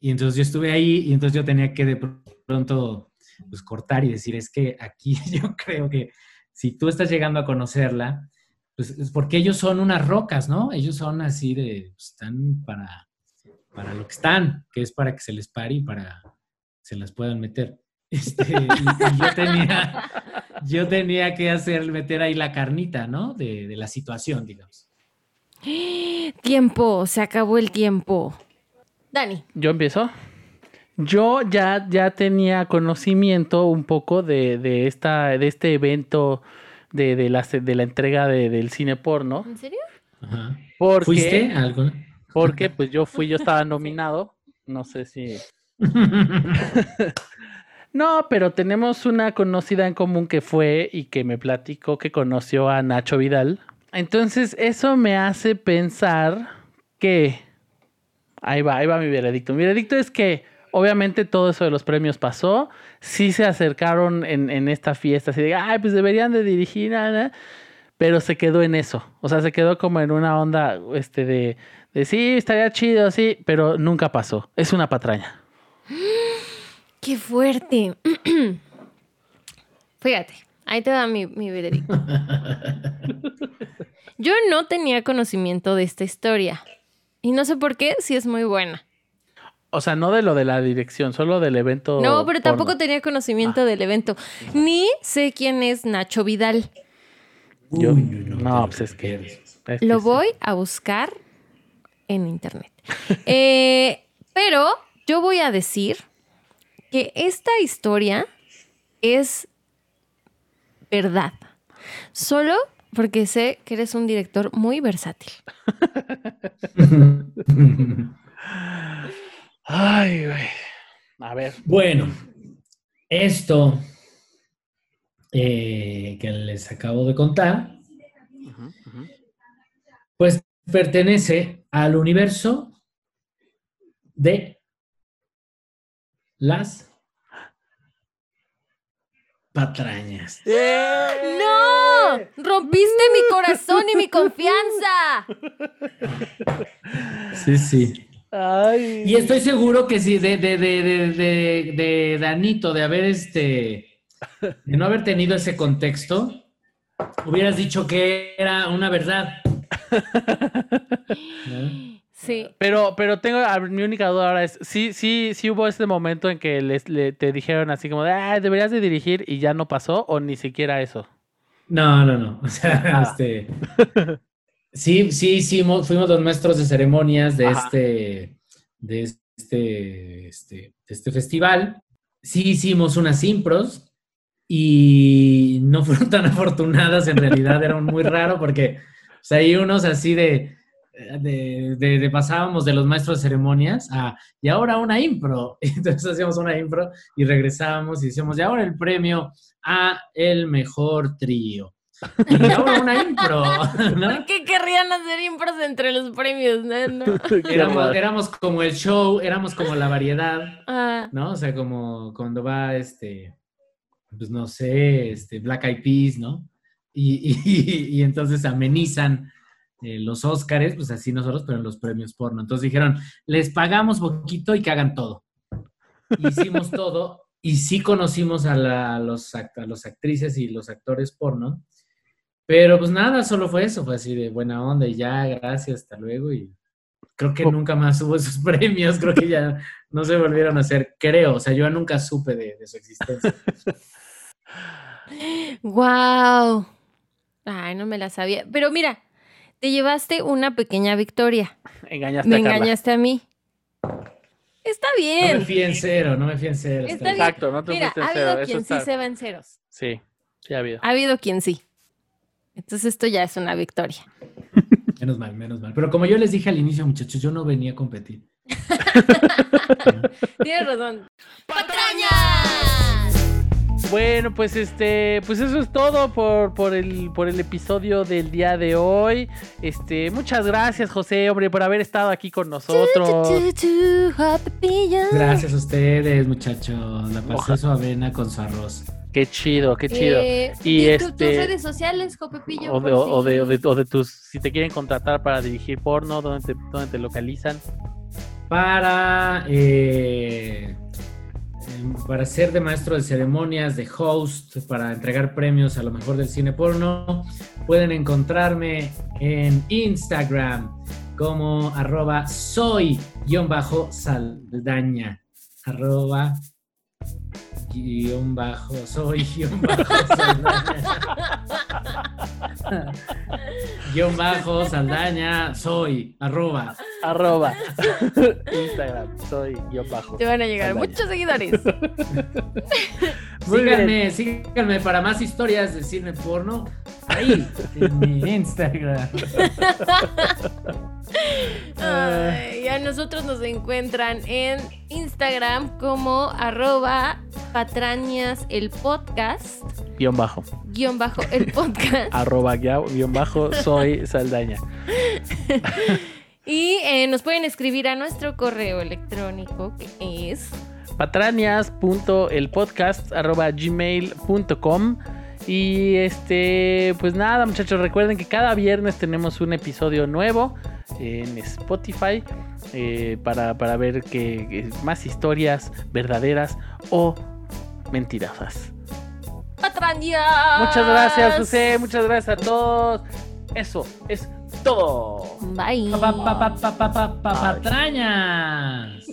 y entonces yo estuve ahí y entonces yo tenía que de pronto pues, cortar y decir, es que aquí yo creo que si tú estás llegando a conocerla, pues es porque ellos son unas rocas, ¿no? Ellos son así de, pues, están para, para lo que están, que es para que se les pare y para que se las puedan meter. Este, y, y yo, tenía, yo tenía que hacer, meter ahí la carnita, ¿no? De, de la situación, digamos. Tiempo, se acabó el tiempo. Dani. ¿Yo empiezo? Yo ya, ya tenía conocimiento un poco de, de, esta, de este evento de, de, la, de la entrega de- del cine porno. ¿En serio? Ajá. Porque, ¿Fuiste a algo? Porque pues yo fui, yo estaba nominado. No sé si. No, pero tenemos una conocida en común que fue y que me platicó que conoció a Nacho Vidal. Entonces, eso me hace pensar que. Ahí va, ahí va mi veredicto. Mi veredicto es que, obviamente, todo eso de los premios pasó. Sí se acercaron en, en esta fiesta, así de, ay, pues deberían de dirigir, na, na", pero se quedó en eso. O sea, se quedó como en una onda este, de, de sí, estaría chido, sí, pero nunca pasó. Es una patraña. ¡Qué fuerte! Fíjate, ahí te da mi, mi veredicto. Yo no tenía conocimiento de esta historia. Y no sé por qué, si es muy buena. O sea, no de lo de la dirección, solo del evento. No, pero tampoco tenía conocimiento del evento. Ni sé quién es Nacho Vidal. Yo- Uy, no, te pues es que- pierdes. Es que Lo sí. voy a buscar en internet. Eh, pero yo voy a decir que esta historia es verdad. Solo porque sé que eres un director muy versátil. Ay, güey. A ver. Bueno, esto eh, que les acabo de contar, pues pertenece al universo de las patrañas. ¡No! ¡Rompiste mi corazón y mi confianza! Sí, sí. Ay. Y estoy seguro que si de, de, de, de, de, de Danito, de haber este, de no haber tenido ese contexto, hubieras dicho que era una verdad. Sí. Pero, pero tengo, mi única duda ahora es, sí, sí, sí hubo este momento en que les, le- te dijeron así como de, ah, deberías de dirigir y ya no pasó, o ni siquiera eso. No, no, no. O sea, Ah. este. Sí, sí, hicimos, fuimos los maestros de ceremonias de Ajá. este, de este, este, de este festival. Sí hicimos unas impros y no fueron tan afortunadas, en realidad era muy raro porque sea, hay unos así de, de, de- de pasábamos de los maestros de ceremonias a, y ahora una impro. Entonces hacíamos una impro y regresábamos y decíamos, y ahora el premio a el mejor trío. Y ahora una impro, ¿no? ¿Por qué querrían hacer impros entre los premios? No, no. Éramos, éramos como el show, éramos como la variedad, Ah, ¿no? O sea, como cuando va este, pues no sé, este Black Eyed Peas, ¿no? Y, y- y entonces amenizan eh, los Óscares, pues así nosotros, pero en los premios porno. Entonces dijeron, les pagamos poquito y que hagan todo. Hicimos todo y sí conocimos a, la- a los, a los actrices y los actores porno. Pero pues nada, solo fue eso, fue así de buena onda y ya, gracias, hasta luego. Y creo que Oh. nunca más hubo esos premios, creo que ya no se volvieron a hacer, creo, o sea, yo nunca supe de, de su existencia. ¡Wow! Ay, no me la sabía. Pero mira, te llevaste una pequeña victoria. Engañaste Me a Carla. engañaste a mí. Está No me bien. fui en cero, no me fui en cero. Está bien. Exacto, no te Mira, fuiste en ha habido quien sí se va en ceros. Sí, sí ha habido. Ha habido quien sí. Entonces esto ya es una victoria. Menos mal, menos mal. Pero como yo les dije al inicio, muchachos, yo no venía a competir. Tienes razón. ¡Patrañas! Bueno, pues este, pues eso es todo por, por el, por el episodio del día de hoy. Este, muchas gracias, José, hombre, por haber estado aquí con nosotros. Gracias a ustedes, muchachos. La pasé Ojalá. su avena con su arroz. Qué chido, qué chido. Eh, Y y tu- este- tus redes sociales, Jopepillo. O de, o, de, o, si- de, o de tus, si te quieren contratar para dirigir porno, ¿dónde te, dónde te localizan? Para, eh, para ser de maestro de ceremonias, de host, para entregar premios a lo mejor del cine porno, pueden encontrarme en Instagram como arroba soy-saldaña. Arroba guion bajo, soy guion bajo saldaña. guion bajo saldaña, soy, arroba. Arroba Instagram, soy yo bajo. Te van a llegar Saldaña. muchos seguidores. Muy síganme, síganme para más historias de cine porno. Ahí, en mi Instagram. Ay, y a nosotros nos encuentran en Instagram como arroba patrañas el podcast, Guión bajo. guion bajo el podcast. Arroba guion bajo, soy Saldaña. Y eh, nos pueden escribir a nuestro correo electrónico que es patrañas.elpodcast.gmail.com y este, pues nada muchachos, recuerden que cada viernes tenemos un episodio nuevo en Spotify eh, para, para ver que, que más historias verdaderas o mentirosas. patrañas. Muchas gracias José, muchas gracias a todos. Eso es todo. Bye. Pa, pa, pa, pa, pa, pa, pa, patrañas.